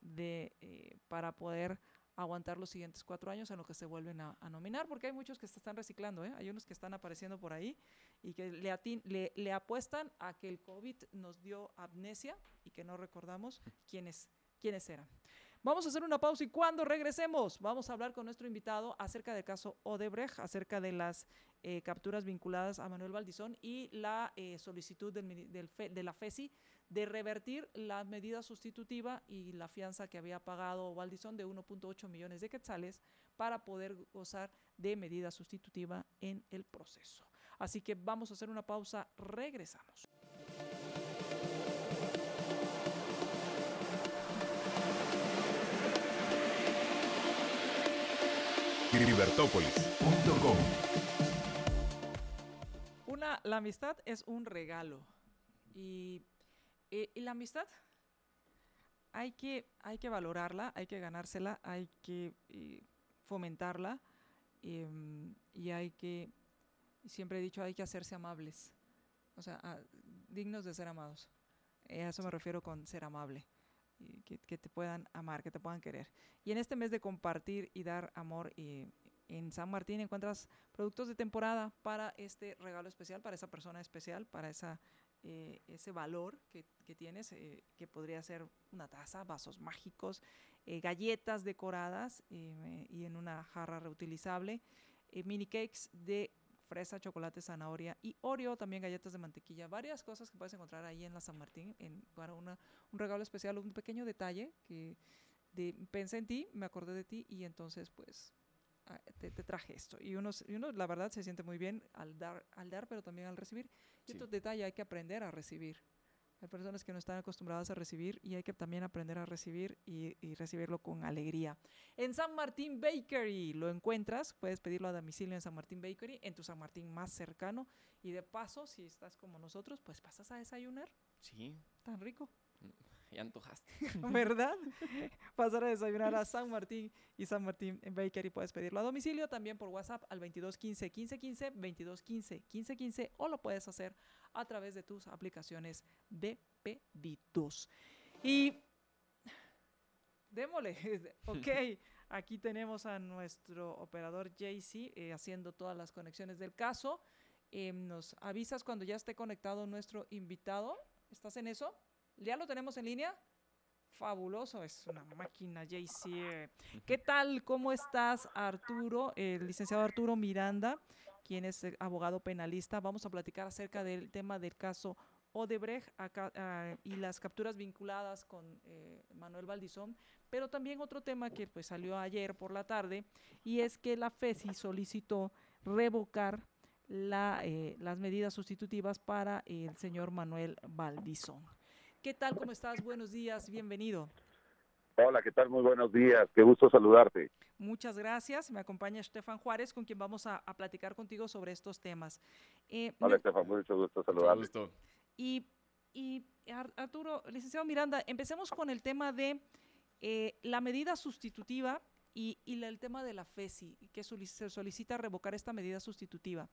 A: de, eh, para poder aguantar los siguientes cuatro años en lo que se vuelven a, nominar, porque hay muchos que se están reciclando, ¿eh? hay unos que están apareciendo por ahí y que le, le, apuestan a que el COVID nos dio amnesia y que no recordamos quiénes, quiénes eran. Vamos a hacer una pausa y cuando regresemos vamos a hablar con nuestro invitado acerca del caso Odebrecht, acerca de las eh, capturas vinculadas a Manuel Valdizón y la eh, solicitud del, de la FESI de revertir la medida sustitutiva y la fianza que había pagado Valdizón de 1.8 millones de quetzales para poder gozar de medida sustitutiva en el proceso. Así que vamos a hacer una pausa, regresamos.
C: libertópolis.com
A: Una, la amistad es un regalo. Y, la amistad hay que, hay que valorarla, hay que ganársela, hay que eh, fomentarla em, y hay que, siempre he dicho, hay que hacerse amables, o sea, dignos de ser amados. A eso me refiero con ser amable que, te puedan amar, que te puedan querer. Y en este mes de compartir y dar amor, en San Martín encuentras productos de temporada para este regalo especial, para esa persona especial, para esa, eh, ese valor que, tienes, eh, que podría ser una taza, vasos mágicos, eh, galletas decoradas y en una jarra reutilizable, mini cakes de fresa, chocolate, zanahoria y Oreo, también galletas de mantequilla, varias cosas que puedes encontrar ahí en la San Martín en, para una, un regalo especial, un pequeño detalle que de, pensé en ti, me acordé de ti y entonces pues ah, te, traje esto. Y uno, y uno, la verdad, se siente muy bien al dar, al dar pero también al recibir. Y otro detalle, hay que aprender a recibir. Hay personas que no están acostumbradas a recibir y hay que también aprender a recibir y, recibirlo con alegría. En San Martín Bakery lo encuentras, puedes pedirlo a domicilio en San Martín Bakery, en tu San Martín más cercano. Y de paso, si estás como nosotros, pues pasas a desayunar.
B: Sí.
A: Tan rico.
B: Ya antojaste.
A: ¿Verdad? Pasar a desayunar a San Martín y San Martín Bakery. Puedes pedirlo a domicilio, también por WhatsApp al 2215 1515, 2215 1515 o lo puedes hacer a través de tus aplicaciones de pedidos. Y démosle, ok, aquí tenemos a nuestro operador JC eh, haciendo todas las conexiones del caso. Em, nos avisas cuando ya esté conectado nuestro invitado. ¿Estás en eso? ¿Ya lo tenemos en línea? Fabuloso, es una máquina, JC. ¿Qué tal? ¿Cómo estás, Arturo? El licenciado Arturo Miranda quien es abogado penalista. Vamos a platicar acerca del tema del caso Odebrecht ah, y las capturas vinculadas con eh, Manuel Valdizón, pero también otro tema que pues salió ayer por la tarde y es que la FESI solicitó revocar la, eh, las medidas sustitutivas para el señor Manuel Valdizón. ¿Qué tal? ¿Cómo estás? Buenos días, bienvenido.
D: Hola, ¿qué tal? Muy buenos días. Qué gusto saludarte.
A: Muchas gracias. Me acompaña Estefan Juárez, con quien vamos a, platicar contigo sobre estos temas.
D: Eh, Hola, Estefan. Mucho gusto saludarte. Gusto.
A: Y, y Arturo, licenciado Miranda, empecemos con el tema de eh, la medida sustitutiva y, y, el tema de la FESI, que se solicita revocar esta medida sustitutiva.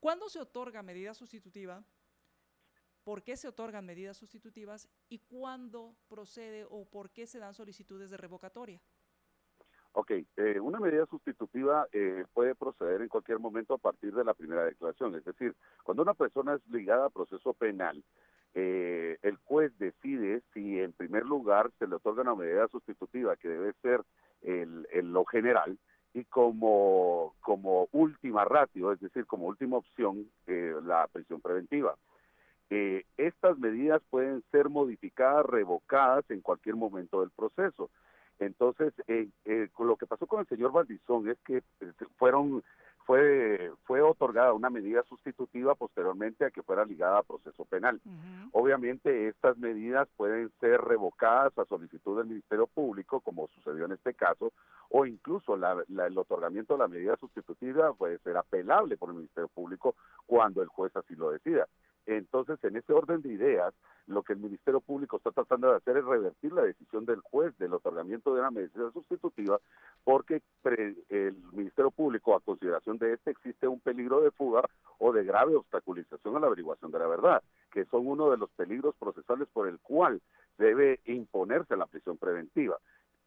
A: ¿Cuándo se otorga medida sustitutiva? Por qué se otorgan medidas sustitutivas y cuándo procede o por qué se dan solicitudes de revocatoria.
D: Ok, eh, una medida sustitutiva eh, puede proceder en cualquier momento a partir de la primera declaración, es decir, cuando una persona es ligada a proceso penal, eh, el juez decide si en primer lugar se le otorga una medida sustitutiva que debe ser el, lo general y como, como última ratio, es decir, como última opción, la prisión preventiva. Eh, estas medidas pueden ser modificadas, revocadas en cualquier momento del proceso. Entonces, eh, eh, lo que pasó con el señor Valdizón es que fueron fue fue otorgada una medida sustitutiva posteriormente a que fuera ligada a proceso penal. Obviamente estas medidas pueden ser revocadas a solicitud del Ministerio Público, como sucedió en este caso, o incluso el otorgamiento de la medida sustitutiva puede ser apelable por el Ministerio Público cuando el juez así lo decida. Entonces, en ese orden de ideas, lo que el Ministerio Público está tratando de hacer es revertir la decisión del juez del otorgamiento de una medida sustitutiva, porque el Ministerio Público, a consideración de este, existe un peligro de fuga o de grave obstaculización a la averiguación de la verdad, que son uno de los peligros procesales por el cual debe imponerse la prisión preventiva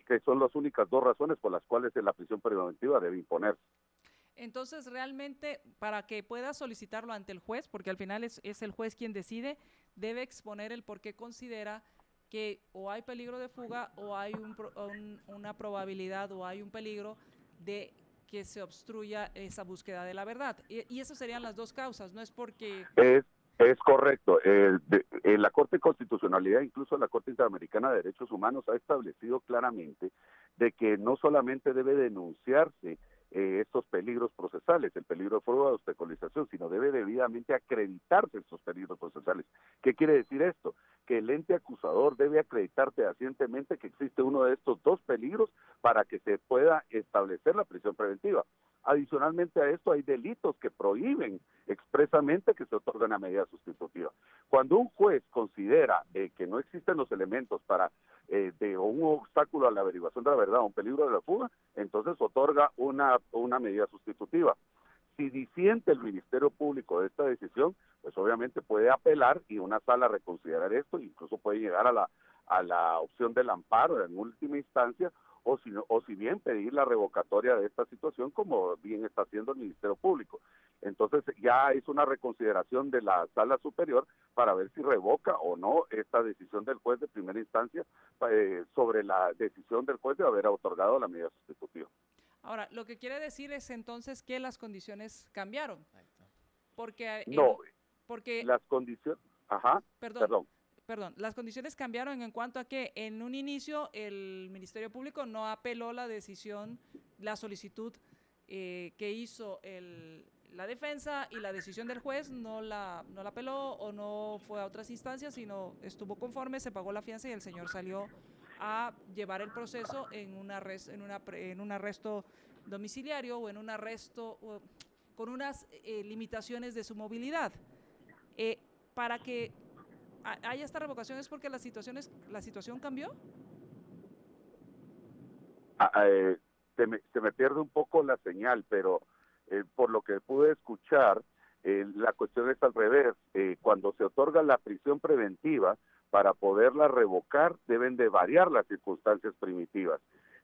D: que son las únicas dos razones por las cuales la prisión preventiva debe imponerse.
A: Entonces, realmente, para que pueda solicitarlo ante el juez, porque al final es, el juez quien decide, debe exponer el por qué considera que o hay peligro de fuga o hay un, una probabilidad o hay un peligro de que se obstruya esa búsqueda de la verdad. Y, y esas serían las dos causas, no es porque...
D: Es, es correcto. la Corte de Constitucionalidad, incluso la Corte Interamericana de Derechos Humanos, ha establecido claramente de que no solamente debe denunciarse eh, estos peligros procesales, el peligro de fuga de obstaculización, sino debe debidamente acreditarse estos peligros procesales. ¿Qué quiere decir esto? Que el ente acusador debe acreditar fehacientemente que existe uno de estos dos peligros para que se pueda establecer la prisión preventiva. Adicionalmente a esto hay delitos que prohíben expresamente que se otorgue una medida sustitutiva. Cuando un juez considera eh, que no existen los elementos para eh, de un obstáculo a la averiguación de la verdad, un peligro de la fuga, entonces otorga una, una medida sustitutiva. Si disiente el Ministerio Público de esta decisión, pues obviamente puede apelar y una sala reconsiderar esto, incluso puede llegar a la, a la opción del amparo en última instancia o si, o si bien pedir la revocatoria de esta situación como bien está haciendo el Ministerio Público. Entonces ya es una reconsideración de la sala superior para ver si revoca o no esta decisión del juez de primera instancia eh, sobre la decisión del juez de haber otorgado la medida sustitutiva.
A: Ahora, lo que quiere decir es entonces que las condiciones cambiaron. Porque,
D: no, porque las condiciones, ajá,
A: perdón perdón, las condiciones cambiaron en cuanto a que en un inicio el Ministerio Público no apeló la decisión, la solicitud eh, que hizo el, la defensa y la decisión del juez no la, no la apeló o no fue a otras instancias, sino estuvo conforme, se pagó la fianza y el señor salió a llevar el proceso en, una en, una, en un arresto domiciliario o en un arresto con unas eh, limitaciones de su movilidad. Eh, para que hay esta revocación es porque la situación, es, la situación cambió?
D: Ah, eh, se, me, pierde un poco la señal, pero eh, por lo que pude escuchar, eh, la cuestión es al revés. cuando se otorga la prisión preventiva, para poderla revocar deben de variar las circunstancias primitivas.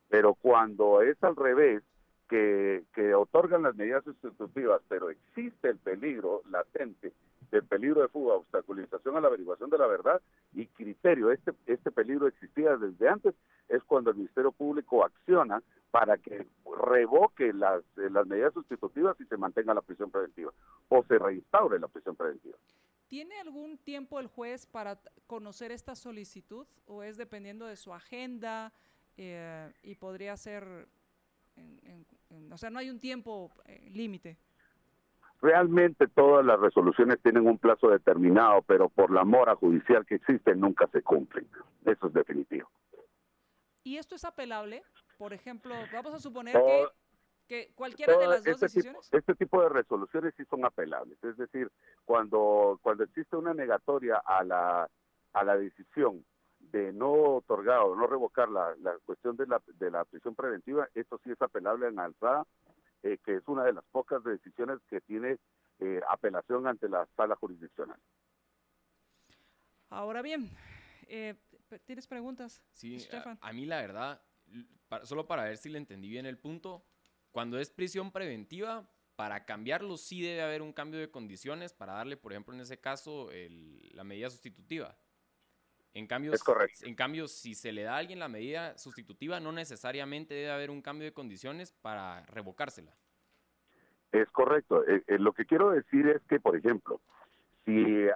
D: Pero cuando es al revés, que, que otorgan las medidas sustitutivas, pero existe el peligro latente el peligro de fuga, obstaculización a la averiguación de la verdad y criterio. Este, este peligro existía desde antes, es cuando el Ministerio Público acciona para que revoque las, eh, las medidas sustitutivas y se mantenga la prisión preventiva o se reinstaure la prisión preventiva.
A: ¿Tiene algún tiempo el juez para conocer esta solicitud o es dependiendo de su agenda eh, y podría ser, o sea, no hay un tiempo eh, límite?
D: Realmente todas las resoluciones tienen un plazo determinado, pero por la mora judicial que existe nunca se cumplen. Eso es definitivo.
A: ¿Y esto es apelable? Por ejemplo, vamos a suponer que, que, cualquiera de las dos
D: este
A: decisiones.
D: Tipo, este tipo de resoluciones sí son apelables. Es decir, cuando, cuando existe una negatoria a la, a la decisión de no otorgar o no revocar la, la cuestión de la, de la prisión preventiva, esto sí es apelable en alzada eh, que es una de las pocas decisiones que tiene eh, apelación ante la sala jurisdiccional.
A: Ahora bien, eh, ¿tienes preguntas?
B: Sí, a, mí la verdad, solo para ver si le entendí bien el punto, cuando es prisión preventiva, para cambiarlo sí debe haber un cambio de condiciones para darle, por ejemplo, en ese caso, la medida sustitutiva. En cambio, en cambio, si se le da a alguien la medida sustitutiva, no necesariamente debe haber un cambio de condiciones para revocársela.
D: Es correcto. Eh, eh, lo que quiero decir es que, por ejemplo, si, eh,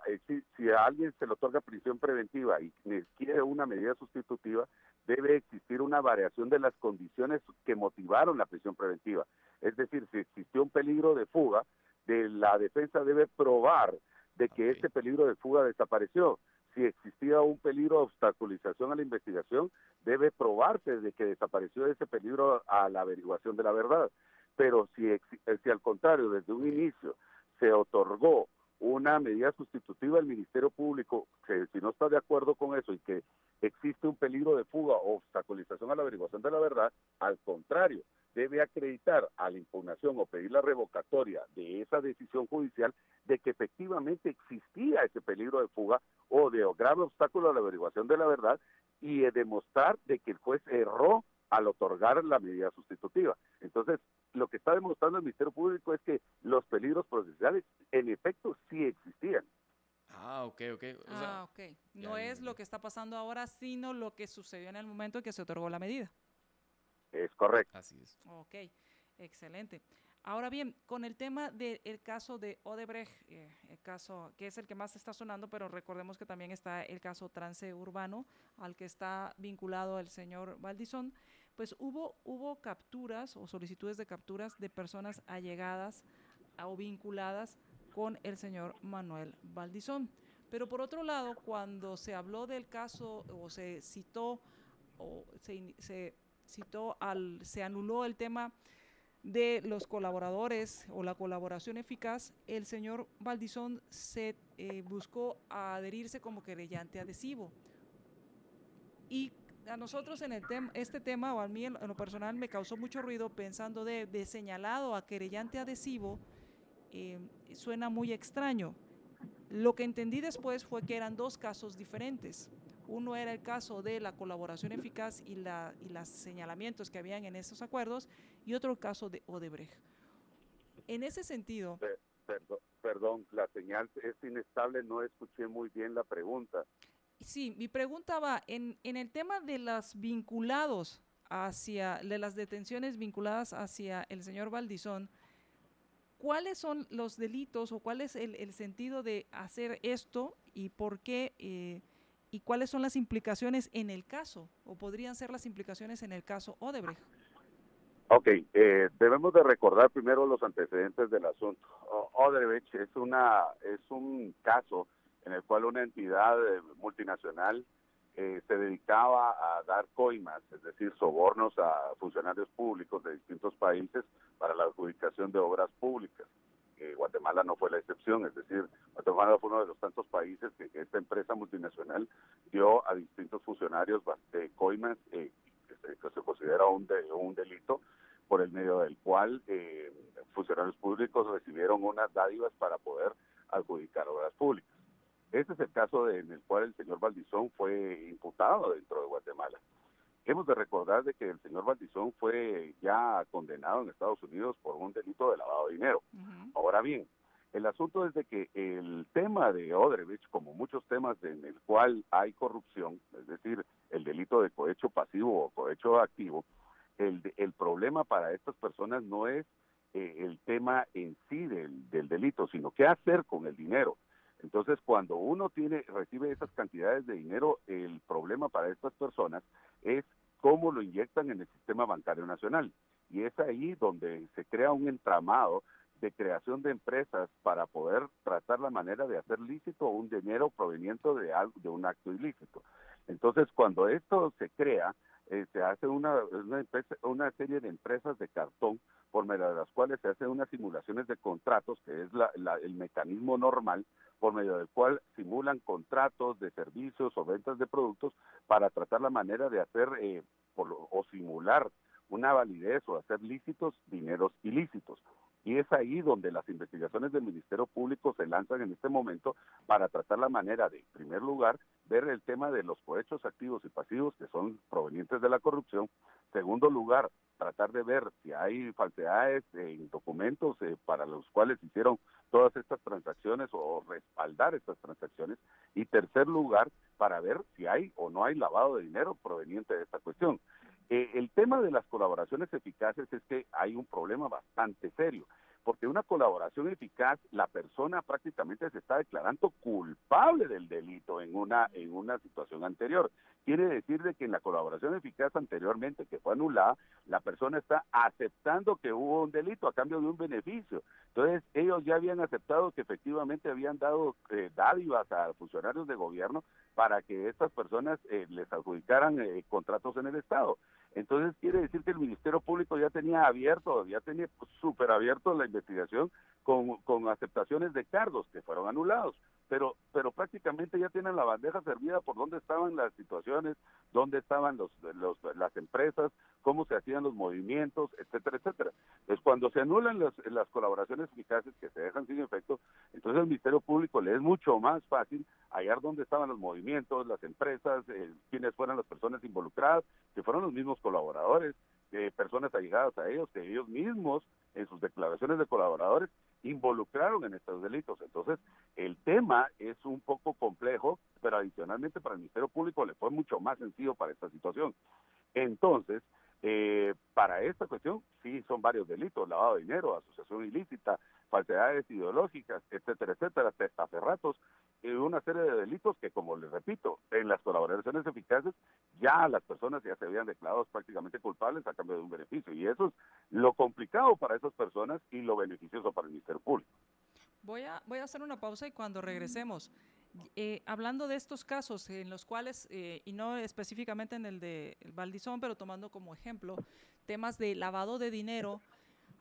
D: si, a alguien se le otorga prisión preventiva y quiere una medida sustitutiva, debe existir una variación de las condiciones que motivaron la prisión preventiva. Es decir, si existió un peligro de fuga, de la defensa debe probar de que ese peligro de fuga desapareció si existía un peligro de obstaculización a la investigación, debe probarse de que desapareció ese peligro a la averiguación de la verdad. Pero si, eh, si al contrario, desde un inicio se otorgó una medida sustitutiva al Ministerio Público, que si no está de acuerdo con eso y que existe un peligro de fuga o obstaculización a la averiguación de la verdad, al contrario, debe acreditar a la impugnación o pedir la revocatoria de esa decisión judicial de que efectivamente existía ese peligro de fuga o de grave obstáculo a la averiguación de la verdad y demostrar de que el juez erró al otorgar la medida sustitutiva. Entonces, lo que está demostrando el Ministerio Público es que los peligros procesales en efecto sí existían.
B: Ah, ok, ok.
A: ah, ok. No es lo que está pasando ahora, sino lo que sucedió en el momento en que se otorgó la medida.
D: Es correcto.
B: Así es.
A: Ok, excelente. Ahora bien, con el tema del caso de Odebrecht, eh, el caso que es el que más está sonando, pero recordemos que también está el caso transeurbano al que está vinculado el señor Valdizón, pues hubo, hubo capturas o solicitudes de capturas de personas allegadas o vinculadas con el señor Manuel Valdizón. Pero por otro lado, cuando se habló del caso o se citó o se, se citó al, se anuló el tema de los colaboradores o la colaboración eficaz, el señor Valdizón se eh, buscó adherirse como querellante adhesivo. Y a nosotros en el este tema, o a mí en, lo personal, me causó mucho ruido pensando de, señalado a querellante adhesivo, eh, suena muy extraño. Lo que entendí después fue que eran dos casos diferentes. Uno era el caso de la colaboración eficaz y, la, y los señalamientos que habían en esos acuerdos y otro caso de Odebrecht. En ese sentido...
D: Perdón, perdón, la señal es inestable, no escuché muy bien la pregunta.
A: Sí, mi pregunta va en, en el tema de las vinculados hacia, de las detenciones vinculadas hacia el señor Valdizón, ¿cuáles son los delitos o cuál es el, el sentido de hacer esto y por qué eh, y cuáles son las implicaciones en el caso o podrían ser las implicaciones en el caso Odebrecht?
D: Ok, eh, debemos de recordar primero los antecedentes del asunto. Odebrecht es una es un caso en el cual una entidad eh, multinacional eh, se dedicaba a dar coimas, es decir, sobornos a funcionarios públicos de distintos países para la adjudicación de obras públicas. Guatemala no fue la excepción, es decir, Guatemala fue uno de los tantos países que, esta empresa multinacional dio a distintos funcionarios coimas que se, considera un, un delito por el medio del cual eh, funcionarios públicos recibieron unas dádivas para poder adjudicar obras públicas. Este es el caso en el cual el señor Valdizón fue imputado dentro de Guatemala. Hemos de recordar de que el señor Valdizón fue ya condenado en Estados Unidos por un delito de lavado de dinero. Ahora bien, el asunto es de que el tema de Odebrecht, como muchos temas en el cual hay corrupción, es decir, el delito de cohecho pasivo o cohecho activo, el, el problema para estas personas no es eh, el tema en sí del, del delito, sino qué hacer con el dinero. Entonces, cuando uno tiene, recibe esas cantidades de dinero, el problema para estas personas es cómo lo inyectan en el sistema bancario nacional. Y es ahí donde se crea un entramado de creación de empresas para poder tratar la manera de hacer lícito un dinero proveniente de, algo, de un acto ilícito. Entonces, cuando esto se crea, eh, se hace una, una, serie de empresas de cartón por medio de las cuales se hacen unas simulaciones de contratos, que es el mecanismo normal, por medio del cual simulan contratos de servicios o ventas de productos para tratar la manera de hacer eh, o simular una validez o hacer lícitos dineros ilícitos. Y es ahí donde las investigaciones del Ministerio Público se lanzan en este momento para tratar la manera de, en primer lugar, ver el tema de los cohechos activos y pasivos que son provenientes de la corrupción. Segundo lugar, tratar de ver si hay falsedades en documentos eh, para los cuales hicieron todas estas transacciones o respaldar estas transacciones. Y tercer lugar, para ver si hay o no hay lavado de dinero proveniente de esta cuestión. Eh, el tema de las colaboraciones eficaces es que hay un problema bastante serio, porque una colaboración eficaz, la persona prácticamente se está declarando culpable del delito en una, en una situación anterior. Quiere decir de que en la colaboración eficaz anteriormente que fue anulada, la persona está aceptando que hubo un delito a cambio de un beneficio. Entonces, ellos ya habían aceptado que efectivamente habían dado eh, dádivas a funcionarios de gobierno para que estas personas eh, les adjudicaran eh, contratos en el Estado. Entonces quiere decir que el Ministerio Público ya tenía abierto, ya tenía súper abierto la investigación con, con aceptaciones de cargos que fueron anulados. Pero, pero prácticamente ya tienen la bandeja servida por dónde estaban las situaciones, dónde estaban los, los, las empresas, cómo se hacían los movimientos, etcétera, etcétera. Entonces, cuando se anulan las, las colaboraciones eficaces que se dejan sin efecto, entonces al Ministerio Público le es mucho más fácil hallar dónde estaban los movimientos, las empresas, eh, quiénes fueron las personas involucradas, que fueron los mismos colaboradores, eh, personas allegadas a ellos, que ellos mismos en sus declaraciones de colaboradores involucraron en estos delitos. Entonces, el tema es un poco complejo, pero adicionalmente para el Ministerio Público le fue mucho más sencillo para esta situación. Entonces, eh, para esta cuestión, sí son varios delitos, lavado de dinero, asociación ilícita, falsedades ideológicas, etcétera, etcétera, testaferratos, una serie de delitos que, como les repito, en las colaboraciones eficaces ya las personas ya se habían declarado prácticamente culpables a cambio de un beneficio. Y eso es lo complicado para esas personas y lo beneficioso para el Ministerio Público.
A: Voy a, voy a hacer una pausa y cuando regresemos, eh, hablando de estos casos en los cuales, eh, y no específicamente en el de Valdizón, pero tomando como ejemplo temas de lavado de dinero,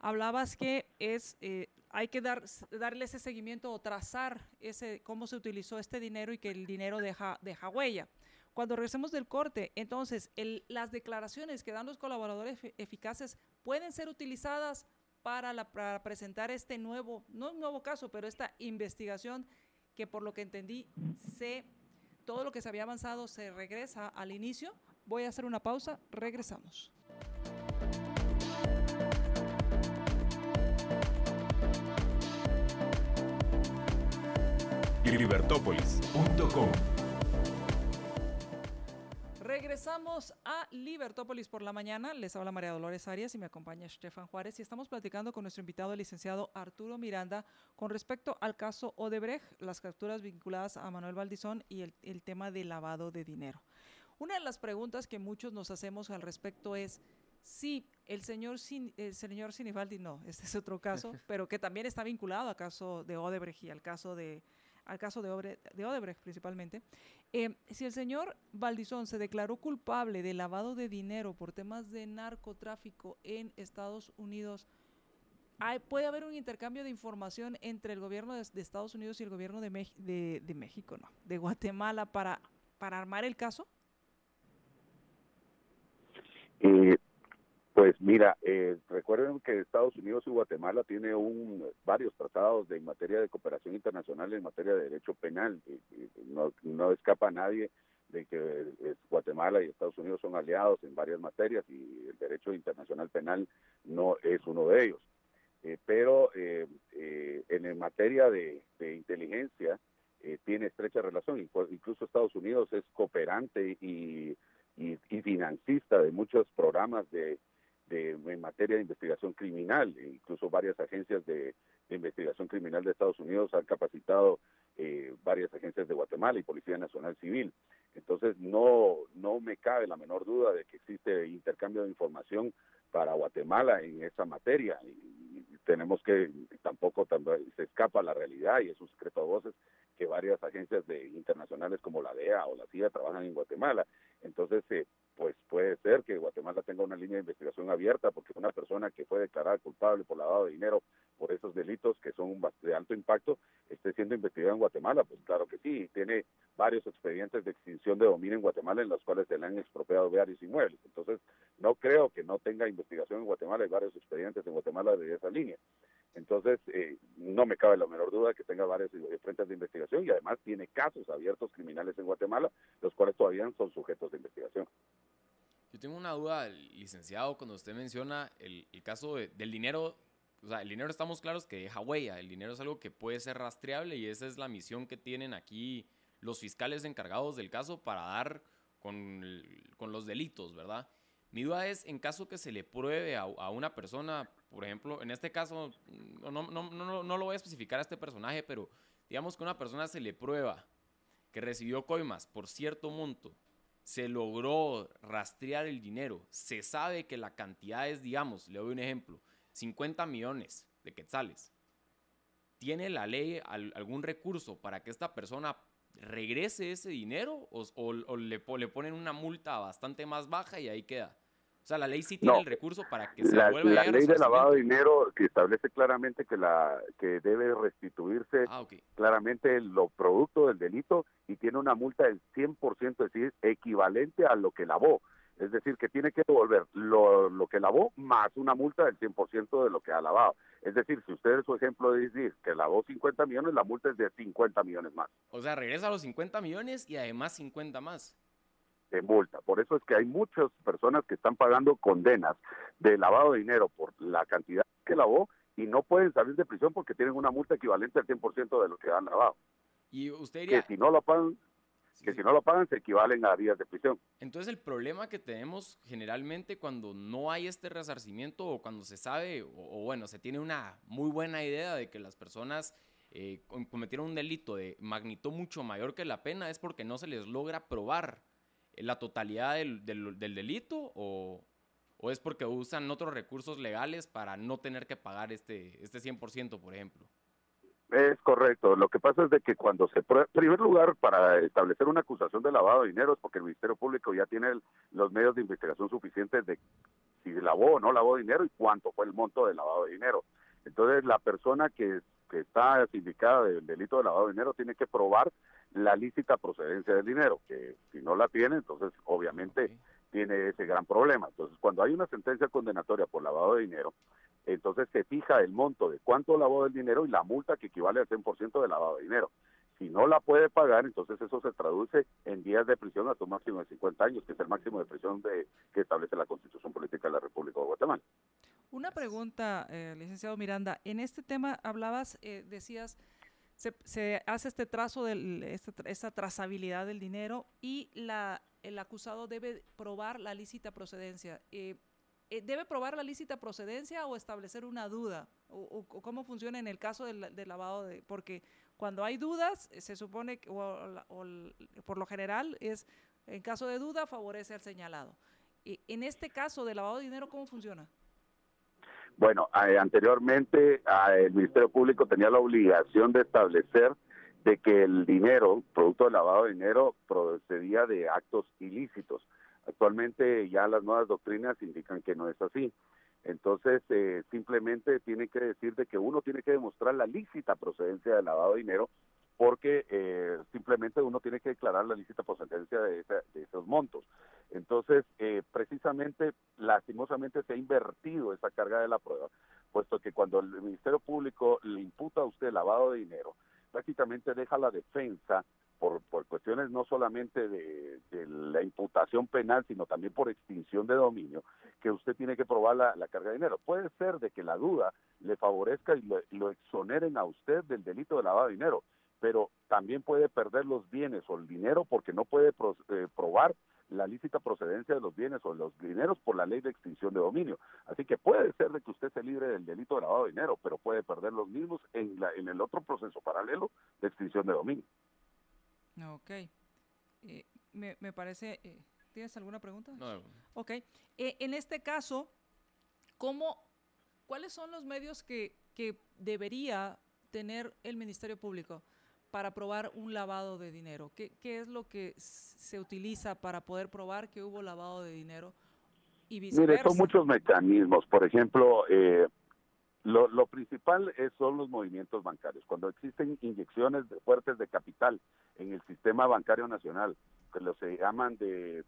A: hablabas que es eh, hay que dar, darle ese seguimiento o trazar ese cómo se utilizó este dinero y que el dinero deja, deja huella. Cuando regresemos del corte, entonces, las declaraciones que dan los colaboradores eficaces pueden ser utilizadas para, la, para presentar este nuevo, no un nuevo caso, pero esta investigación que por lo que entendí, se, todo lo que se había avanzado se regresa al inicio. Voy a hacer una pausa, regresamos.
C: libertópolis.com
A: Regresamos a Libertópolis por la mañana. Les habla María Dolores Arias y me acompaña Stefan Juárez y estamos platicando con nuestro invitado, el licenciado Arturo Miranda, con respecto al caso Odebrecht, las capturas vinculadas a Manuel Valdizón y el, el tema de lavado de dinero. Una de las preguntas que muchos nos hacemos al respecto es si el señor, el señor Sinibaldi, no, este es otro caso, pero que también está vinculado al caso de Odebrecht y al caso de al caso de, Odebrecht principalmente, eh, si el señor Valdizón se declaró culpable de lavado de dinero por temas de narcotráfico en Estados Unidos, puede haber un intercambio de información entre el gobierno de, Estados Unidos y el gobierno de, de, México, no, de Guatemala para, para armar el caso?
D: Eh, pues mira, eh, recuerden que Estados Unidos y Guatemala tienen un, varios tratados de, en materia de cooperación internacional en materia de derecho penal. no, no escapa a nadie de que Guatemala y Estados Unidos son aliados en varias materias y el derecho internacional penal no es uno de ellos. Eh, pero eh, eh, en materia de, inteligencia tiene estrecha relación. Incluso Estados Unidos es cooperante y, y financista de muchos programas de de, en materia de investigación criminal. E incluso varias agencias de, investigación criminal de Estados Unidos han capacitado eh, varias agencias de Guatemala y Policía Nacional Civil. Entonces, no, no me cabe la menor duda de que existe intercambio de información para Guatemala en esa materia. Y, tenemos que, tampoco se escapa la realidad y es un secreto a voces que varias agencias de, internacionales como la DEA o la CIA trabajan en Guatemala. Entonces, eh, pues puede ser que Guatemala tenga una línea de investigación abierta porque una persona que fue declarada culpable por lavado de dinero por esos delitos que son de alto impacto esté siendo investigada en Guatemala, pues claro que sí, tiene varios expedientes de extinción de dominio en Guatemala en los cuales se le han expropiado varios inmuebles. Entonces, no creo que no tenga investigación en Guatemala, hay varios expedientes en Guatemala de esa línea. Entonces, eh, no me cabe la menor duda que tenga varios frentes de investigación y además tiene casos abiertos criminales en Guatemala, los cuales todavía son sujetos de investigación.
B: Yo tengo una duda, licenciado, cuando usted menciona el, caso del dinero, o sea, el dinero estamos claros que deja huella, el dinero es algo que puede ser rastreable y esa es la misión que tienen aquí los fiscales encargados del caso para dar con, con los delitos, ¿verdad? Mi duda es, en caso que se le pruebe a, una persona, por ejemplo, en este caso, no, lo voy a especificar a este personaje, pero digamos que una persona se le prueba que recibió coimas por cierto monto se logró rastrear el dinero, se sabe que la cantidad es, digamos, le doy un ejemplo, 50 millones de quetzales. ¿Tiene la ley algún recurso para que esta persona regrese ese dinero o, le, le, ponen una multa bastante más baja y ahí queda? O sea, la ley sí tiene el recurso para que se
D: la,
B: vuelva
D: La ley de lavado de dinero que establece claramente que la que debe restituirse
B: ah,
D: claramente lo producto del delito y tiene una multa del 100%, es decir, equivalente a lo que lavó. Es decir, que tiene que devolver lo, lo que lavó más una multa del 100% de lo que ha lavado. Es decir, si usted es su ejemplo de decir que lavó 50 millones, la multa es de 50 millones más.
B: O sea, regresa a los 50 millones y además 50 más.
D: Multa. Por eso es que hay muchas personas que están pagando condenas de lavado de dinero por la cantidad que lavó y no pueden salir de prisión porque tienen una multa equivalente al 100% de lo que han lavado.
B: Y usted diría...
D: Que si no lo pagan, que si no lo pagan se equivalen a días de prisión.
B: Entonces el problema que tenemos generalmente cuando no hay este resarcimiento o cuando se sabe o, bueno, se tiene una muy buena idea de que las personas eh, cometieron un delito de magnitud mucho mayor que la pena es porque no se les logra probar la totalidad del, del, delito o, o, es porque usan otros recursos legales para no tener que pagar este, este 100%, por ejemplo.
D: Es correcto. Lo que pasa es de que cuando se... En primer lugar, para establecer una acusación de lavado de dinero es porque el Ministerio Público ya tiene los medios de investigación suficientes de si lavó o no lavó dinero y cuánto fue el monto del lavado de dinero. Entonces, la persona que, que está sindicada del delito de lavado de dinero tiene que probar la lícita procedencia del dinero, que si no la tiene, entonces obviamente tiene ese gran problema. Entonces, cuando hay una sentencia condenatoria por lavado de dinero, entonces se fija el monto de cuánto lavó el dinero y la multa que equivale al 100% de lavado de dinero. Si no la puede pagar, entonces eso se traduce en días de prisión hasta un máximo de 50 años, que es el máximo de prisión de, que establece la Constitución Política de la República de Guatemala.
A: Una pregunta, eh, licenciado Miranda. En este tema hablabas, eh, decías, se, hace este trazo, de esta, esta, trazabilidad del dinero y la, el acusado debe probar la lícita procedencia. Eh, eh, ¿Debe probar la lícita procedencia o establecer una duda? ¿O, cómo funciona en el caso del, lavado de...? Porque cuando hay dudas, eh, se supone, que, o, por lo general, es en caso de duda favorece al señalado. en este caso de lavado de dinero, ¿cómo funciona?
D: Bueno, anteriormente el Ministerio Público tenía la obligación de establecer de que el dinero, producto del lavado de dinero, procedía de actos ilícitos. Actualmente ya las nuevas doctrinas indican que no es así. Entonces, eh, simplemente tiene que decir de que uno tiene que demostrar la lícita procedencia del lavado de dinero porque eh, simplemente uno tiene que declarar la lícita procedencia de, esos montos. Entonces, eh, precisamente, lastimosamente se ha invertido esa carga de la prueba, puesto que cuando el Ministerio Público le imputa a usted lavado de dinero, prácticamente deja la defensa por, por cuestiones no solamente de, la imputación penal, sino también por extinción de dominio, que usted tiene que probar la, carga de dinero. Puede ser de que la duda le favorezca y lo, exoneren a usted del delito de lavado de dinero, pero también puede perder los bienes o el dinero porque no puede eh, probar la lícita procedencia de los bienes o los dineros por la ley de extinción de dominio. Así que puede ser de que usted se libre del delito de lavado de dinero, pero puede perder los mismos en, la, en el otro proceso paralelo de extinción de dominio.
A: Ok. Eh, me, me, parece... Eh, ¿Tienes alguna pregunta?
B: No.
A: Ok. Eh, en este caso, ¿cómo, ¿cuáles son los medios que, que debería tener el Ministerio Público para probar un lavado de dinero? ¿Qué, ¿Qué, es lo que se utiliza para poder probar que hubo lavado de dinero y viceversa?
D: Mire, son muchos mecanismos. Por ejemplo, eh, lo, lo, principal es, son los movimientos bancarios. Cuando existen inyecciones fuertes de capital en el sistema bancario nacional, que lo se llaman de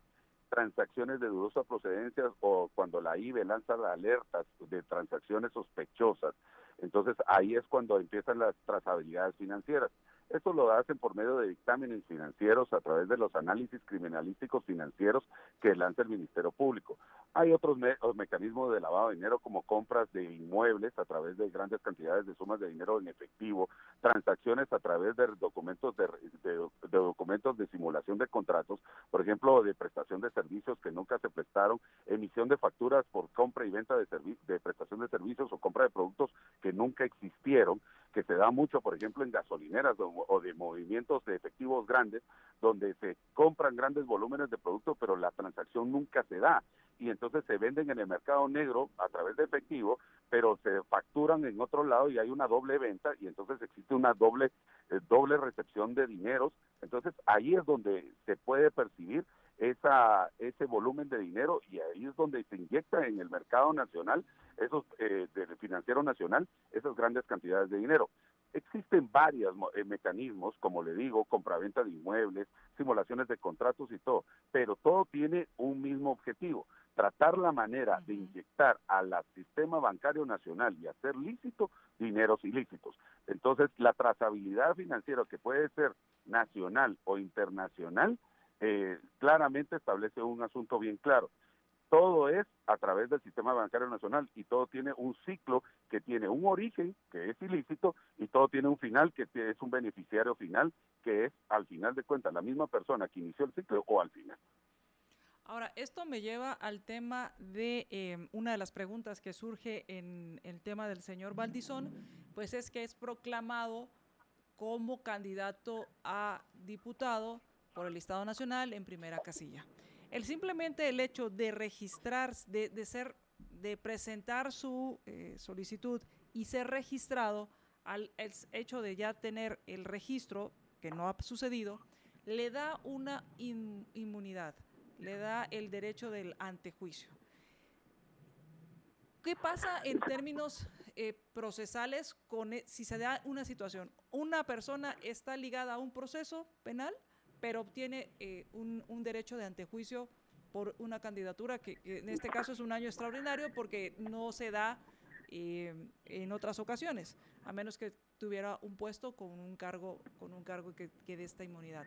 D: transacciones de dudosa procedencia o cuando la IBE lanza alertas de transacciones sospechosas, entonces ahí es cuando empiezan las trazabilidades financieras. Esto lo hacen por medio de dictámenes financieros a través de los análisis criminalísticos financieros que lanza el Ministerio Público. Hay otros mecanismos de lavado de dinero como compras de inmuebles a través de grandes cantidades de sumas de dinero en efectivo, transacciones a través de documentos de, documentos de simulación de contratos, por ejemplo, de prestación de servicios que nunca se prestaron, emisión de facturas por compra y venta de, de prestación de servicios o compra de productos que nunca existieron, que se da mucho, por ejemplo, en gasolineras o de movimientos de efectivos grandes, donde se compran grandes volúmenes de productos, pero la transacción nunca se da. Y entonces se venden en el mercado negro a través de efectivo, pero se facturan en otro lado y hay una doble venta y entonces existe una doble, eh, doble recepción de dineros. Entonces ahí es donde se puede percibir esa, ese volumen de dinero y ahí es donde se inyecta en el mercado nacional, esos eh, del financiero nacional, esas grandes cantidades de dinero. Existen varios eh, mecanismos, como le digo, compraventa de inmuebles, simulaciones de contratos y todo, pero todo tiene un mismo objetivo, tratar la manera de inyectar al sistema bancario nacional y hacer lícito dineros ilícitos. Entonces, la trazabilidad financiera que puede ser nacional o internacional, eh, claramente establece un asunto bien claro. Todo es a través del sistema bancario nacional y todo tiene un ciclo que tiene un origen, que es ilícito, y todo tiene un final, que es un beneficiario final, que es al final de cuentas la misma persona que inició el ciclo o al final.
A: Ahora, esto me lleva al tema de em, una de las preguntas que surge en el tema del señor Valdizón, pues es que es proclamado como candidato a diputado por el Estado Nacional en primera casilla. El simplemente el hecho de registrar, de, ser, de presentar su eh, solicitud y ser registrado, al hecho de ya tener el registro, que no ha sucedido, le da una inmunidad le da el derecho del antejuicio. ¿Qué pasa en términos eh, procesales con e, si se da una situación? Una persona está ligada a un proceso penal, pero obtiene eh, un, derecho de antejuicio por una candidatura que, en este caso es un año extraordinario porque no se da eh, en otras ocasiones, a menos que tuviera un puesto con un cargo, con un cargo que, que dé esta inmunidad.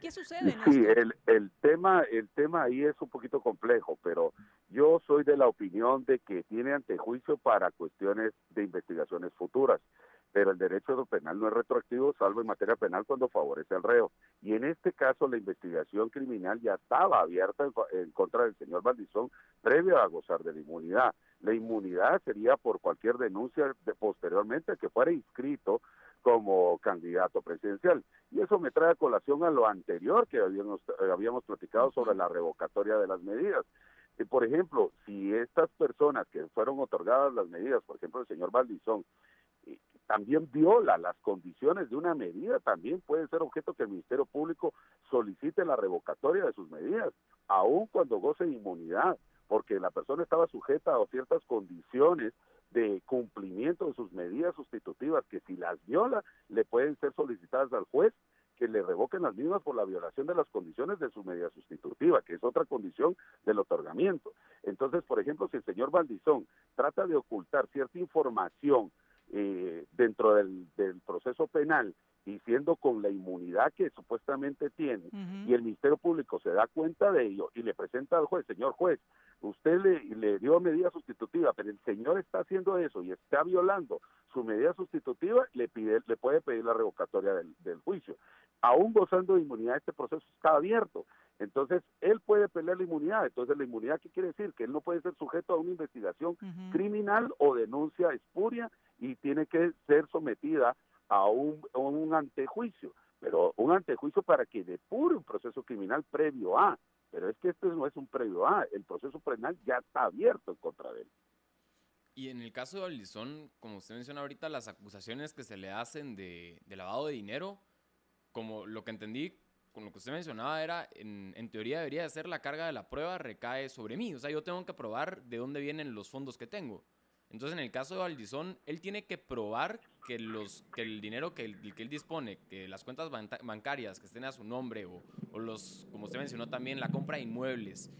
A: ¿Qué sucede? En
D: sí, el, el, tema, el tema ahí es un poquito complejo, pero yo soy de la opinión de que tiene antejuicio para cuestiones de investigaciones futuras, pero el derecho penal no es retroactivo, salvo en materia penal cuando favorece al reo. Y en este caso la investigación criminal ya estaba abierta en, contra del señor Valdizón previo a gozar de la inmunidad. La inmunidad sería por cualquier denuncia de, posteriormente que fuera inscrito como candidato presidencial. Y eso me trae a colación a lo anterior que habíamos, eh, habíamos platicado sobre la revocatoria de las medidas. Por ejemplo, si estas personas que fueron otorgadas las medidas, por ejemplo el señor Valdizón, también viola las condiciones de una medida, también puede ser objeto que el Ministerio Público solicite la revocatoria de sus medidas, aun cuando goce de inmunidad, porque la persona estaba sujeta a ciertas condiciones de cumplimiento de sus medidas sustitutivas que si las viola le pueden ser solicitadas al juez que le revoquen las mismas por la violación de las condiciones de su medida sustitutiva, que es otra condición del otorgamiento. Entonces, por ejemplo, si el señor Valdizón trata de ocultar cierta información eh, dentro del, del proceso penal y siendo con la inmunidad que supuestamente tiene, y el Ministerio Público se da cuenta de ello y le presenta al juez, señor juez, usted le, le dio medida sustitutiva, pero el señor está haciendo eso y está violando su medida sustitutiva, le pide, le puede pedir la revocatoria del, del juicio. Aún gozando de inmunidad, este proceso está abierto. Entonces, él puede pelear la inmunidad. Entonces, la inmunidad, ¿qué quiere decir? Que él no puede ser sujeto a una investigación criminal o denuncia espuria y tiene que ser sometida a un, un antejuicio, pero un antejuicio para que depure un proceso criminal previo a, pero es que este no es un previo a, el proceso penal ya está abierto en contra de él.
B: Y en el caso de Alison, como usted menciona ahorita, las acusaciones que se le hacen de, de, lavado de dinero, como lo que entendí con lo que usted mencionaba era, en, en, teoría debería de ser la carga de la prueba recae sobre mí. O sea, yo tengo que probar de dónde vienen los fondos que tengo. Entonces, en el caso de Valdizón, él tiene que probar que, los, que el dinero que él, que él dispone, que las cuentas bancarias que estén a su nombre o, los, como usted mencionó también, la compra de inmuebles,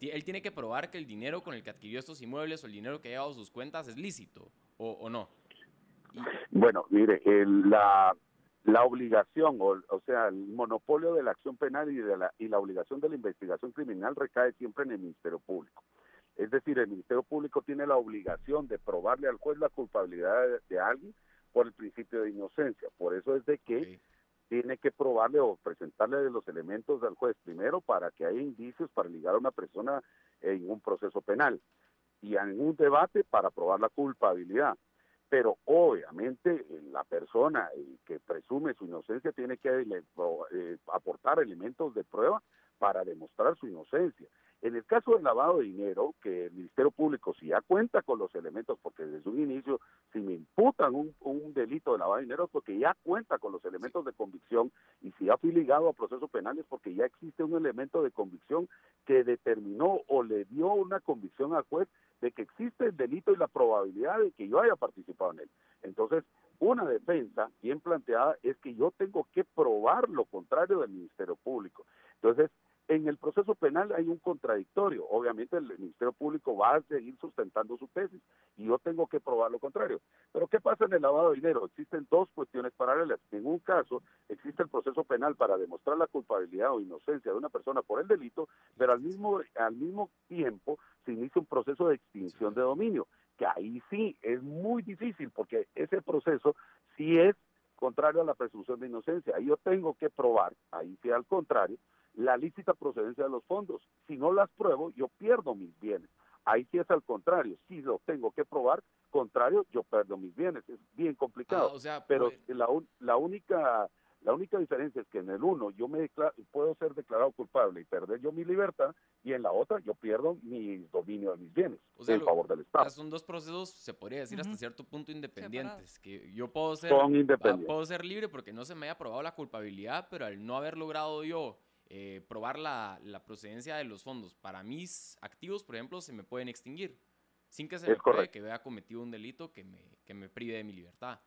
B: él tiene que probar que el dinero con el que adquirió estos inmuebles o el dinero que ha llevado sus cuentas es lícito o, no.
D: Bueno, mire, la, la obligación, o, o, sea, el monopolio de la acción penal y, de la, y la obligación de la investigación criminal recae siempre en el Ministerio Público. Es decir, el Ministerio Público tiene la obligación de probarle al juez la culpabilidad de, alguien por el principio de inocencia. Por eso es de que tiene que probarle o presentarle los elementos al juez primero para que haya indicios para ligar a una persona en un proceso penal y en un debate para probar la culpabilidad. Pero obviamente la persona que presume su inocencia tiene que eh, aportar elementos de prueba para demostrar su inocencia En el caso del lavado de dinero, que el Ministerio Público, si ya cuenta con los elementos, porque desde un inicio, si me imputan un, un delito de lavado de dinero, es porque ya cuenta con los elementos de convicción, y si ya fui ligado a procesos penales, porque ya existe un elemento de convicción que determinó o le dio una convicción al juez de que existe el delito y la probabilidad de que yo haya participado en él. Entonces, una defensa bien planteada es que yo tengo que probar lo contrario del Ministerio Público. Entonces, en el proceso penal hay un contradictorio. Obviamente el Ministerio Público va a seguir sustentando su tesis y yo tengo que probar lo contrario. Pero ¿qué pasa en el lavado de dinero? Existen dos cuestiones paralelas. En un caso existe el proceso penal para demostrar la culpabilidad o inocencia de una persona por el delito, pero al mismo, al mismo tiempo se inicia un proceso de extinción de dominio, que ahí sí es muy difícil porque ese proceso sí es contrario a la presunción de inocencia. Ahí yo tengo que probar, ahí sí al contrario, la lícita procedencia de los fondos. Si no las pruebo, yo pierdo mis bienes. Ahí sí es al contrario. Si lo tengo que probar, contrario, yo pierdo mis bienes. Es bien complicado.
B: Ah, o sea,
D: Pero
B: pues-
D: la, un- la única la única diferencia es que en el uno yo me decla- puedo ser declarado culpable y perder yo mi libertad y en la otra yo pierdo mi dominio de mis bienes
B: O sea,
D: en
B: lo-
D: favor del Estado.
B: son dos procesos, se podría decir hasta cierto punto independientes. Que yo puedo ser,
D: Son
B: ah,
D: independientes.
B: puedo ser libre porque no se me haya probado la culpabilidad, pero al no haber logrado yo eh, probar la, la procedencia de los fondos para mis activos, por ejemplo, se me pueden extinguir. Sin que se
D: Es
B: me pruebe que haya cometido un delito que me, que me prive de mi libertad.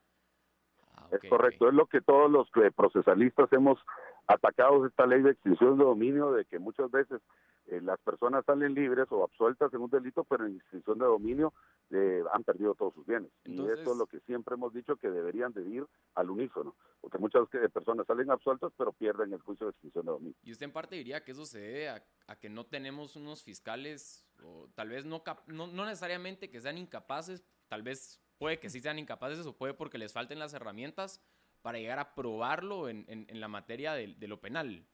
B: Ah,
D: Es
B: ok,
D: correcto,
B: ok.
D: es lo que todos los que procesalistas hemos atacado esta ley de extinción de dominio, de que muchas veces eh, las personas salen libres o absueltas en un delito, pero en extinción de dominio eh, han perdido todos sus bienes. y esto es lo que siempre hemos dicho que deberían de ir al unísono, porque muchas personas salen absueltas, pero pierden el juicio de extinción de dominio.
B: Y usted en parte diría que eso se debe a, a que no tenemos unos fiscales, o tal vez no, no, no necesariamente que sean incapaces, tal vez puede que sí sean incapaces o puede porque les falten las herramientas para llegar a probarlo en, en- en la materia de, de lo penal.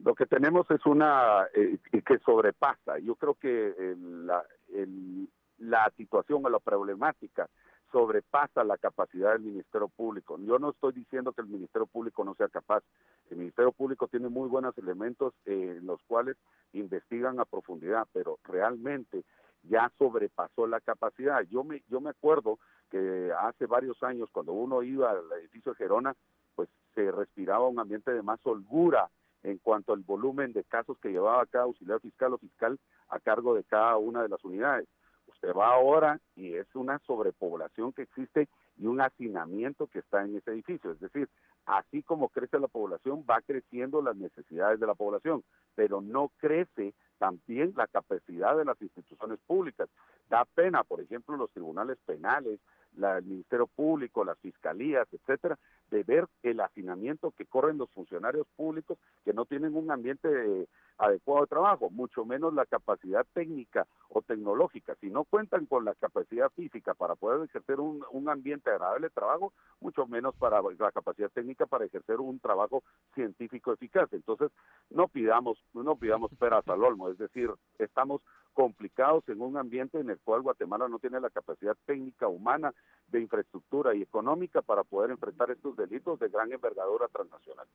D: Lo que tenemos es una eh, que sobrepasa. Yo creo que el- la, el- la situación o la problemática sobrepasa la capacidad del Ministerio Público. Yo no estoy diciendo que el Ministerio Público no sea capaz. El Ministerio Público tiene muy buenos elementos eh, en los cuales investigan a profundidad, pero realmente ya sobrepasó la capacidad. Yo me, yo me acuerdo que hace varios años, cuando uno iba al edificio de Gerona, pues se respiraba un ambiente de más holgura en cuanto al volumen de casos que llevaba cada auxiliar fiscal o fiscal a cargo de cada una de las unidades. Usted va ahora y es una sobrepoblación que existe y un hacinamiento que está en ese edificio. Es decir, así como crece la población, va creciendo las necesidades de la población, pero no crece también la capacidad de las instituciones públicas. Da pena, por ejemplo, los tribunales penales, la, el Ministerio Público, las fiscalías, etcétera, de ver el hacinamiento que corren los funcionarios públicos que no tienen un ambiente eh, adecuado de trabajo, mucho menos la capacidad técnica o tecnológica. Si no cuentan con la capacidad física para poder ejercer un, un ambiente agradable de trabajo, mucho menos para la capacidad técnica para ejercer un trabajo científico eficaz. Entonces, no pidamos, no pidamos peras al olmo, es decir, estamos complicados en un ambiente en el cual Guatemala no tiene la capacidad técnica, humana, de infraestructura y económica para poder enfrentar estos delitos de gran envergadura transnacional.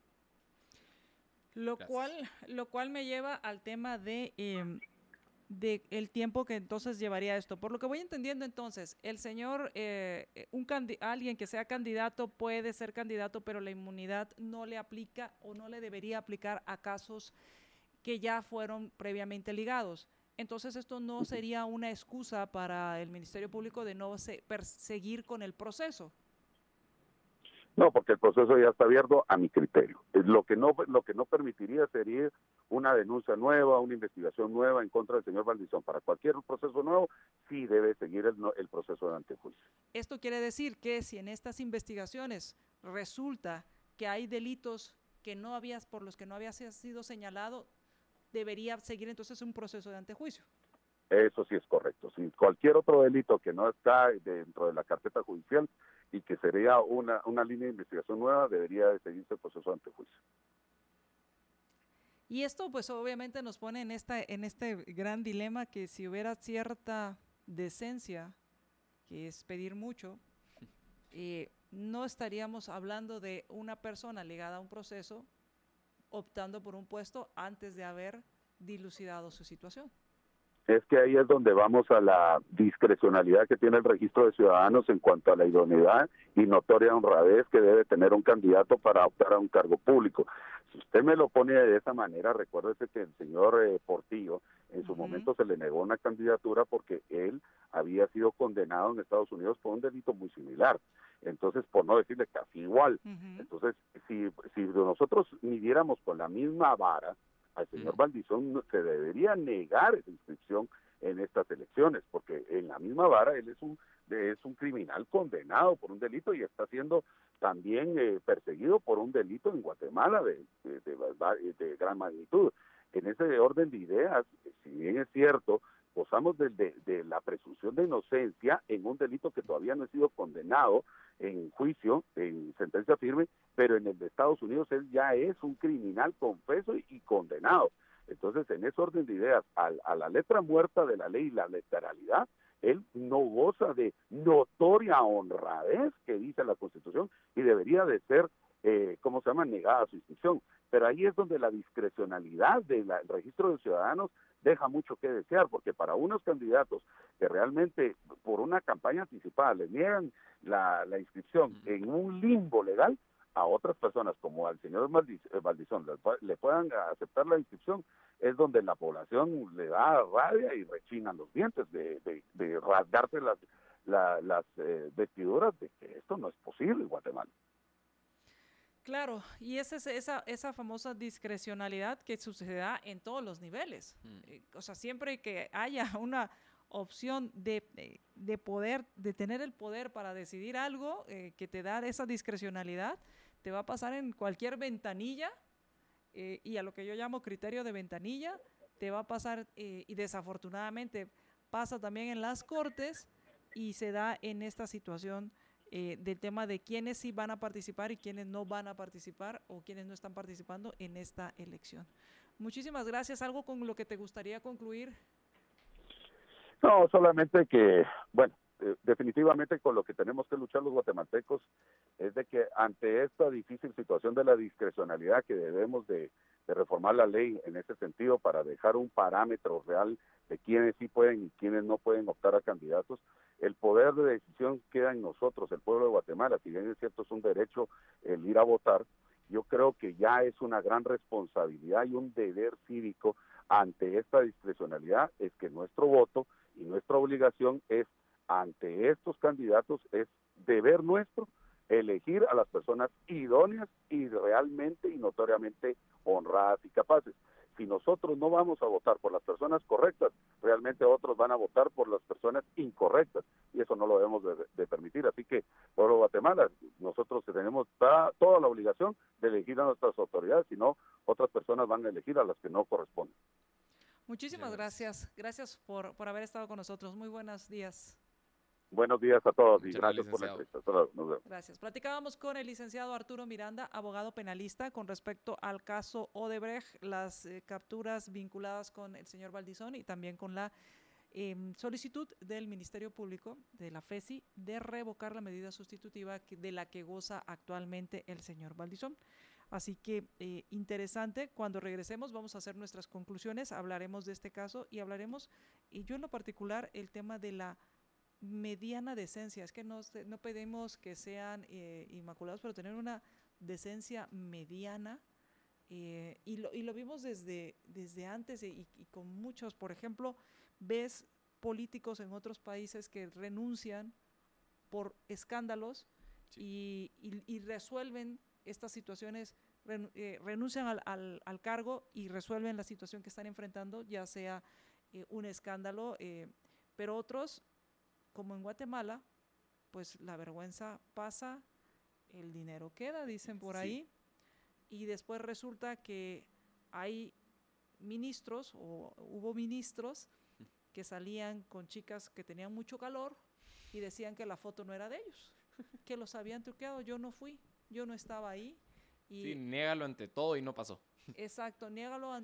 A: Lo
B: Gracias.
A: cual, lo cual me lleva al tema de, em, de el tiempo que entonces llevaría esto. Por lo que voy entendiendo entonces, el señor, eh, eh, un alguien que sea candidato puede ser candidato, pero la inmunidad no le aplica o no le debería aplicar a casos que ya fueron previamente ligados. Entonces esto no sería una excusa para el Ministerio Público de no se- perseguir con el proceso.
D: No, porque el proceso ya está abierto a mi criterio. Lo que no lo que no permitiría sería una denuncia nueva, una investigación nueva en contra del señor Valdizón. Para cualquier proceso nuevo, sí debe seguir el, el proceso de antejuicio.
A: Esto quiere decir que si en estas investigaciones resulta que hay delitos que no habías por los que no había sido señalado, debería seguir entonces un proceso de antejuicio.
D: Eso sí es correcto. Si cualquier otro delito que no está dentro de la carpeta judicial y que sería una, una línea de investigación nueva, debería de seguirse el proceso de antejuicio.
A: Y esto pues obviamente nos pone en esta en este gran dilema que si hubiera cierta decencia, que es pedir mucho, eh, no estaríamos hablando de una persona ligada a un proceso optando por un puesto antes de haber dilucidado su situación
D: es que ahí es donde vamos a la discrecionalidad que tiene el registro de ciudadanos en cuanto a la idoneidad y notoria honradez que debe tener un candidato para optar a un cargo público. Si usted me lo pone de esa manera, recuérdese que el señor eh, Portillo en su momento se le negó una candidatura porque él había sido condenado en Estados Unidos por un delito muy similar. Entonces, por no decirle casi igual. Entonces, si, si nosotros midiéramos con la misma vara, al señor Valdizón se debería negar esa inscripción en estas elecciones, porque en la misma vara él es un es un criminal condenado por un delito y está siendo también eh, perseguido por un delito en Guatemala de, de, gran magnitud. En ese orden de ideas, si bien es cierto, gozamos de, de, la presunción de inocencia en un delito que todavía no ha sido condenado en juicio, en sentencia firme, pero en el de Estados Unidos él ya es un criminal confeso y, condenado. Entonces, en ese orden de ideas, a la letra muerta de la ley y la literalidad, él no goza de notoria honradez que dice la Constitución y debería de ser, eh, ¿cómo se llama?, negada su inscripción. Pero ahí es donde la discrecionalidad del registro de ciudadanos deja mucho que desear, porque para unos candidatos que realmente por una campaña anticipada le niegan la, inscripción en un limbo legal, a otras personas como al señor eh, Valdizón le, puedan aceptar la inscripción, es donde la población le da rabia y rechinan los dientes de, de, rasgarse las, las eh, vestiduras de que esto no es posible en Guatemala.
A: Claro, y esa es esa, esa famosa discrecionalidad que sucederá en todos los niveles. Mm. Eh, o sea, siempre que haya una opción de, de, poder, de tener el poder para decidir algo eh, que te da esa discrecionalidad, te va a pasar en cualquier ventanilla eh, y a lo que yo llamo criterio de ventanilla, te va a pasar y desafortunadamente pasa también en las cortes y se da en esta situación eh, del tema de quiénes sí van a participar y quiénes no van a participar o quiénes no están participando en esta elección. Muchísimas gracias. ¿Algo con lo que te gustaría concluir?
D: No, solamente que, bueno, eh, definitivamente con lo que tenemos que luchar los guatemaltecos es de que ante esta difícil situación de la discrecionalidad que debemos de, reformar la ley en ese sentido para dejar un parámetro real de quiénes sí pueden y quiénes no pueden optar a candidatos, el poder de decisión queda en nosotros, el pueblo de Guatemala, si bien es cierto es un derecho el ir a votar, yo creo que ya es una gran responsabilidad y un deber cívico ante esta discrecionalidad, es que nuestro voto y nuestra obligación es ante estos candidatos, es deber nuestro elegir a las personas idóneas y realmente y notoriamente honradas y capaces si nosotros no vamos a votar por las personas correctas, realmente otros van a votar por las personas incorrectas y eso no lo debemos de, permitir. Así que, por Guatemala, nosotros tenemos toda la obligación de elegir a nuestras autoridades, si no, otras personas van a elegir a las que no corresponden.
A: Muchísimas gracias. Gracias por, por haber estado con nosotros. Muy buenos días.
D: Buenos días a todos y gracias por la entrevista.
A: Gracias. Platicábamos con el licenciado Arturo Miranda, abogado penalista, con respecto al caso Odebrecht, las eh, capturas vinculadas con el señor Valdizón y también con la em, solicitud del Ministerio Público de la FESI de revocar la medida sustitutiva de la que goza actualmente el señor Valdizón. Así que eh, interesante, cuando regresemos vamos a hacer nuestras conclusiones, hablaremos de este caso y hablaremos, y yo en lo particular, el tema de la mediana decencia. Es que no, no pedimos que sean eh, inmaculados, pero tener una decencia mediana. Eh, y, lo, y, lo, vimos desde, desde antes y, con muchos, por ejemplo, ves políticos en otros países que renuncian por escándalos y, y, resuelven estas situaciones, eh, renuncian al, al, al, cargo y resuelven la situación que están enfrentando, ya sea un escándalo, pero otros como en Guatemala, pues la vergüenza pasa, el dinero queda, dicen por ahí, y después resulta que hay ministros o hubo ministros que salían con chicas que tenían mucho calor y decían que la foto no era de ellos, que los habían truqueado, yo no fui, yo no estaba ahí.
B: Y sí, niégalo ante todo y no pasó.
A: Exacto, niégalo,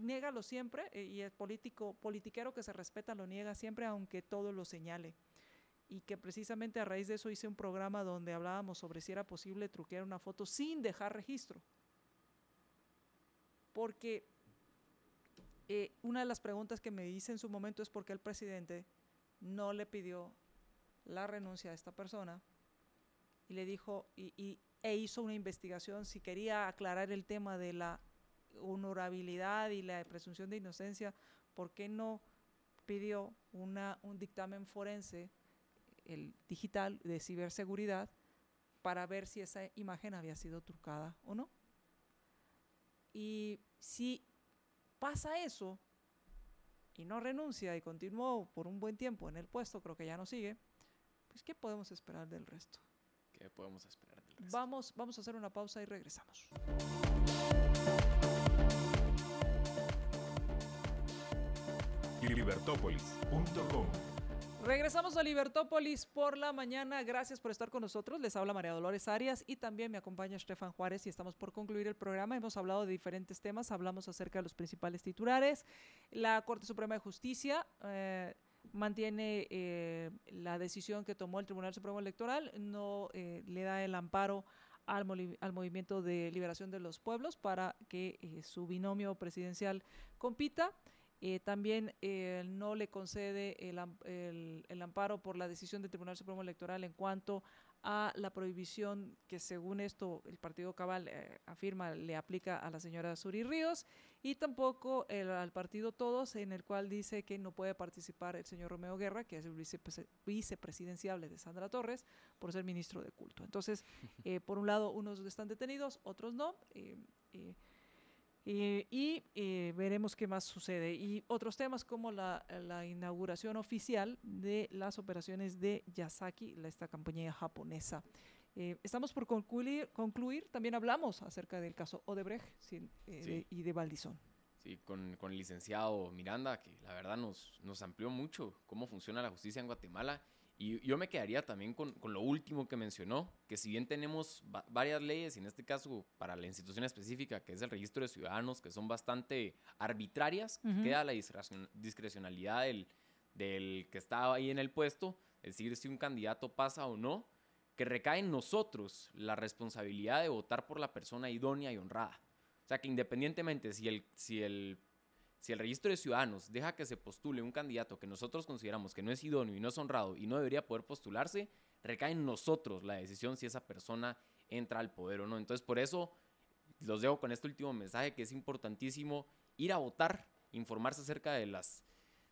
A: niégalo siempre eh, y el político, politiquero que se respeta lo niega siempre aunque todo lo señale. Y que precisamente a raíz de eso hice un programa donde hablábamos sobre si era posible truquear una foto sin dejar registro. Porque eh, una de las preguntas que me hice en su momento es por qué el presidente no le pidió la renuncia a esta persona y le dijo y, e hizo una investigación si quería aclarar el tema de la honorabilidad y la presunción de inocencia, ¿por qué no pidió una, un dictamen forense, el digital de ciberseguridad, para ver si esa imagen había sido trucada o no? Y si pasa eso y no renuncia y continuó por un buen tiempo en el puesto, creo que ya no sigue, pues ¿qué podemos esperar del resto?
B: ¿Qué podemos esperar del resto?
A: Vamos, vamos a hacer una pausa y regresamos.
C: Libertópolis.com
A: Regresamos a Libertópolis por la mañana. Gracias por estar con nosotros. Les habla María Dolores Arias y también me acompaña Estefan Juárez y estamos por concluir el programa. Hemos hablado de diferentes temas, hablamos acerca de los principales titulares. La Corte Suprema de Justicia eh, mantiene eh, la decisión que tomó el Tribunal Supremo Electoral, no eh, le da el amparo al, al, movimiento de liberación de los pueblos para que su binomio presidencial compita. Eh, también eh, no le concede el, amparo por la decisión del Tribunal Supremo Electoral en cuanto a la prohibición que según esto el Partido Cabal eh, afirma le aplica a la señora Suri Ríos y tampoco al Partido Todos en el cual dice que no puede participar el señor Romeo Guerra, que es el vicepresidenciable de Sandra Torres, por ser ministro de culto. Entonces, por un lado, unos están detenidos, otros no. Eh, y eh, veremos qué más sucede. Y otros temas como la, inauguración oficial de las operaciones de Yasaki, esta compañía japonesa. Eh, estamos por concluir, concluir, también hablamos acerca del caso Odebrecht y de Valdizón.
B: Sí, con, con, el licenciado Miranda, que la verdad nos, nos amplió mucho cómo funciona la justicia en Guatemala y yo me quedaría también con, con, lo último que mencionó, que si bien tenemos varias leyes, y en este caso para la institución específica, que es el registro de ciudadanos, que son bastante arbitrarias, queda la discrecionalidad del, del que está ahí en el puesto, es decir, si un candidato pasa o no, que recae en nosotros la responsabilidad de votar por la persona idónea y honrada. O sea, que independientemente si el, si el si el registro de ciudadanos deja que se postule un candidato que nosotros consideramos que no es idóneo y no es honrado y no debería poder postularse, recae en nosotros la decisión si esa persona entra al poder o no. Entonces, por eso los dejo con este último mensaje que es importantísimo ir a votar, informarse acerca de las,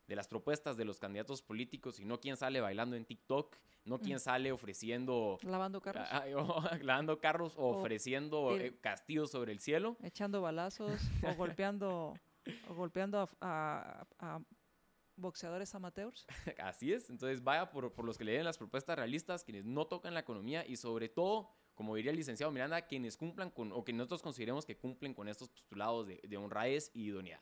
B: de las propuestas de los candidatos políticos y no quién sale bailando en TikTok, no quién mm. sale ofreciendo...
A: Lavando carros.
B: lavando carros o, ofreciendo eh, castillos sobre el cielo.
A: Echando balazos o golpeando o golpeando a, boxeadores amateurs.
B: Así es, entonces vaya por, por los que le den las propuestas realistas, quienes no tocan la economía y sobre todo, como diría el licenciado Miranda, quienes cumplan con, o que nosotros consideremos que cumplen con estos postulados de, de honradez y idoneidad.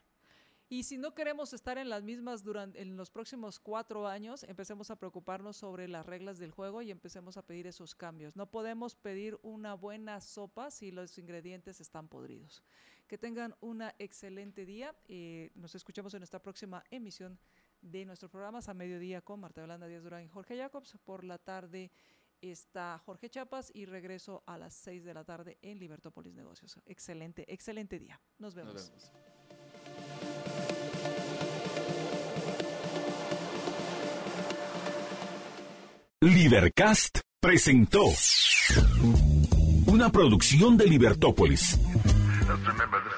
A: Y si no queremos estar en las mismas durante en los próximos cuatro años, empecemos a preocuparnos sobre las reglas del juego y empecemos a pedir esos cambios. No podemos pedir una buena sopa si los ingredientes están podridos. Que tengan una excelente día. y nos escuchamos en nuestra próxima emisión de nuestros programas a mediodía con Marta Yolanda Díaz Durán y Jorge Jacobs. Por la tarde está Jorge Chapas y regreso a las 6 de la tarde en Libertópolis Negocios. Excelente, excelente día. Nos vemos. Nos vemos.
C: Libercast presentó una producción de Libertópolis.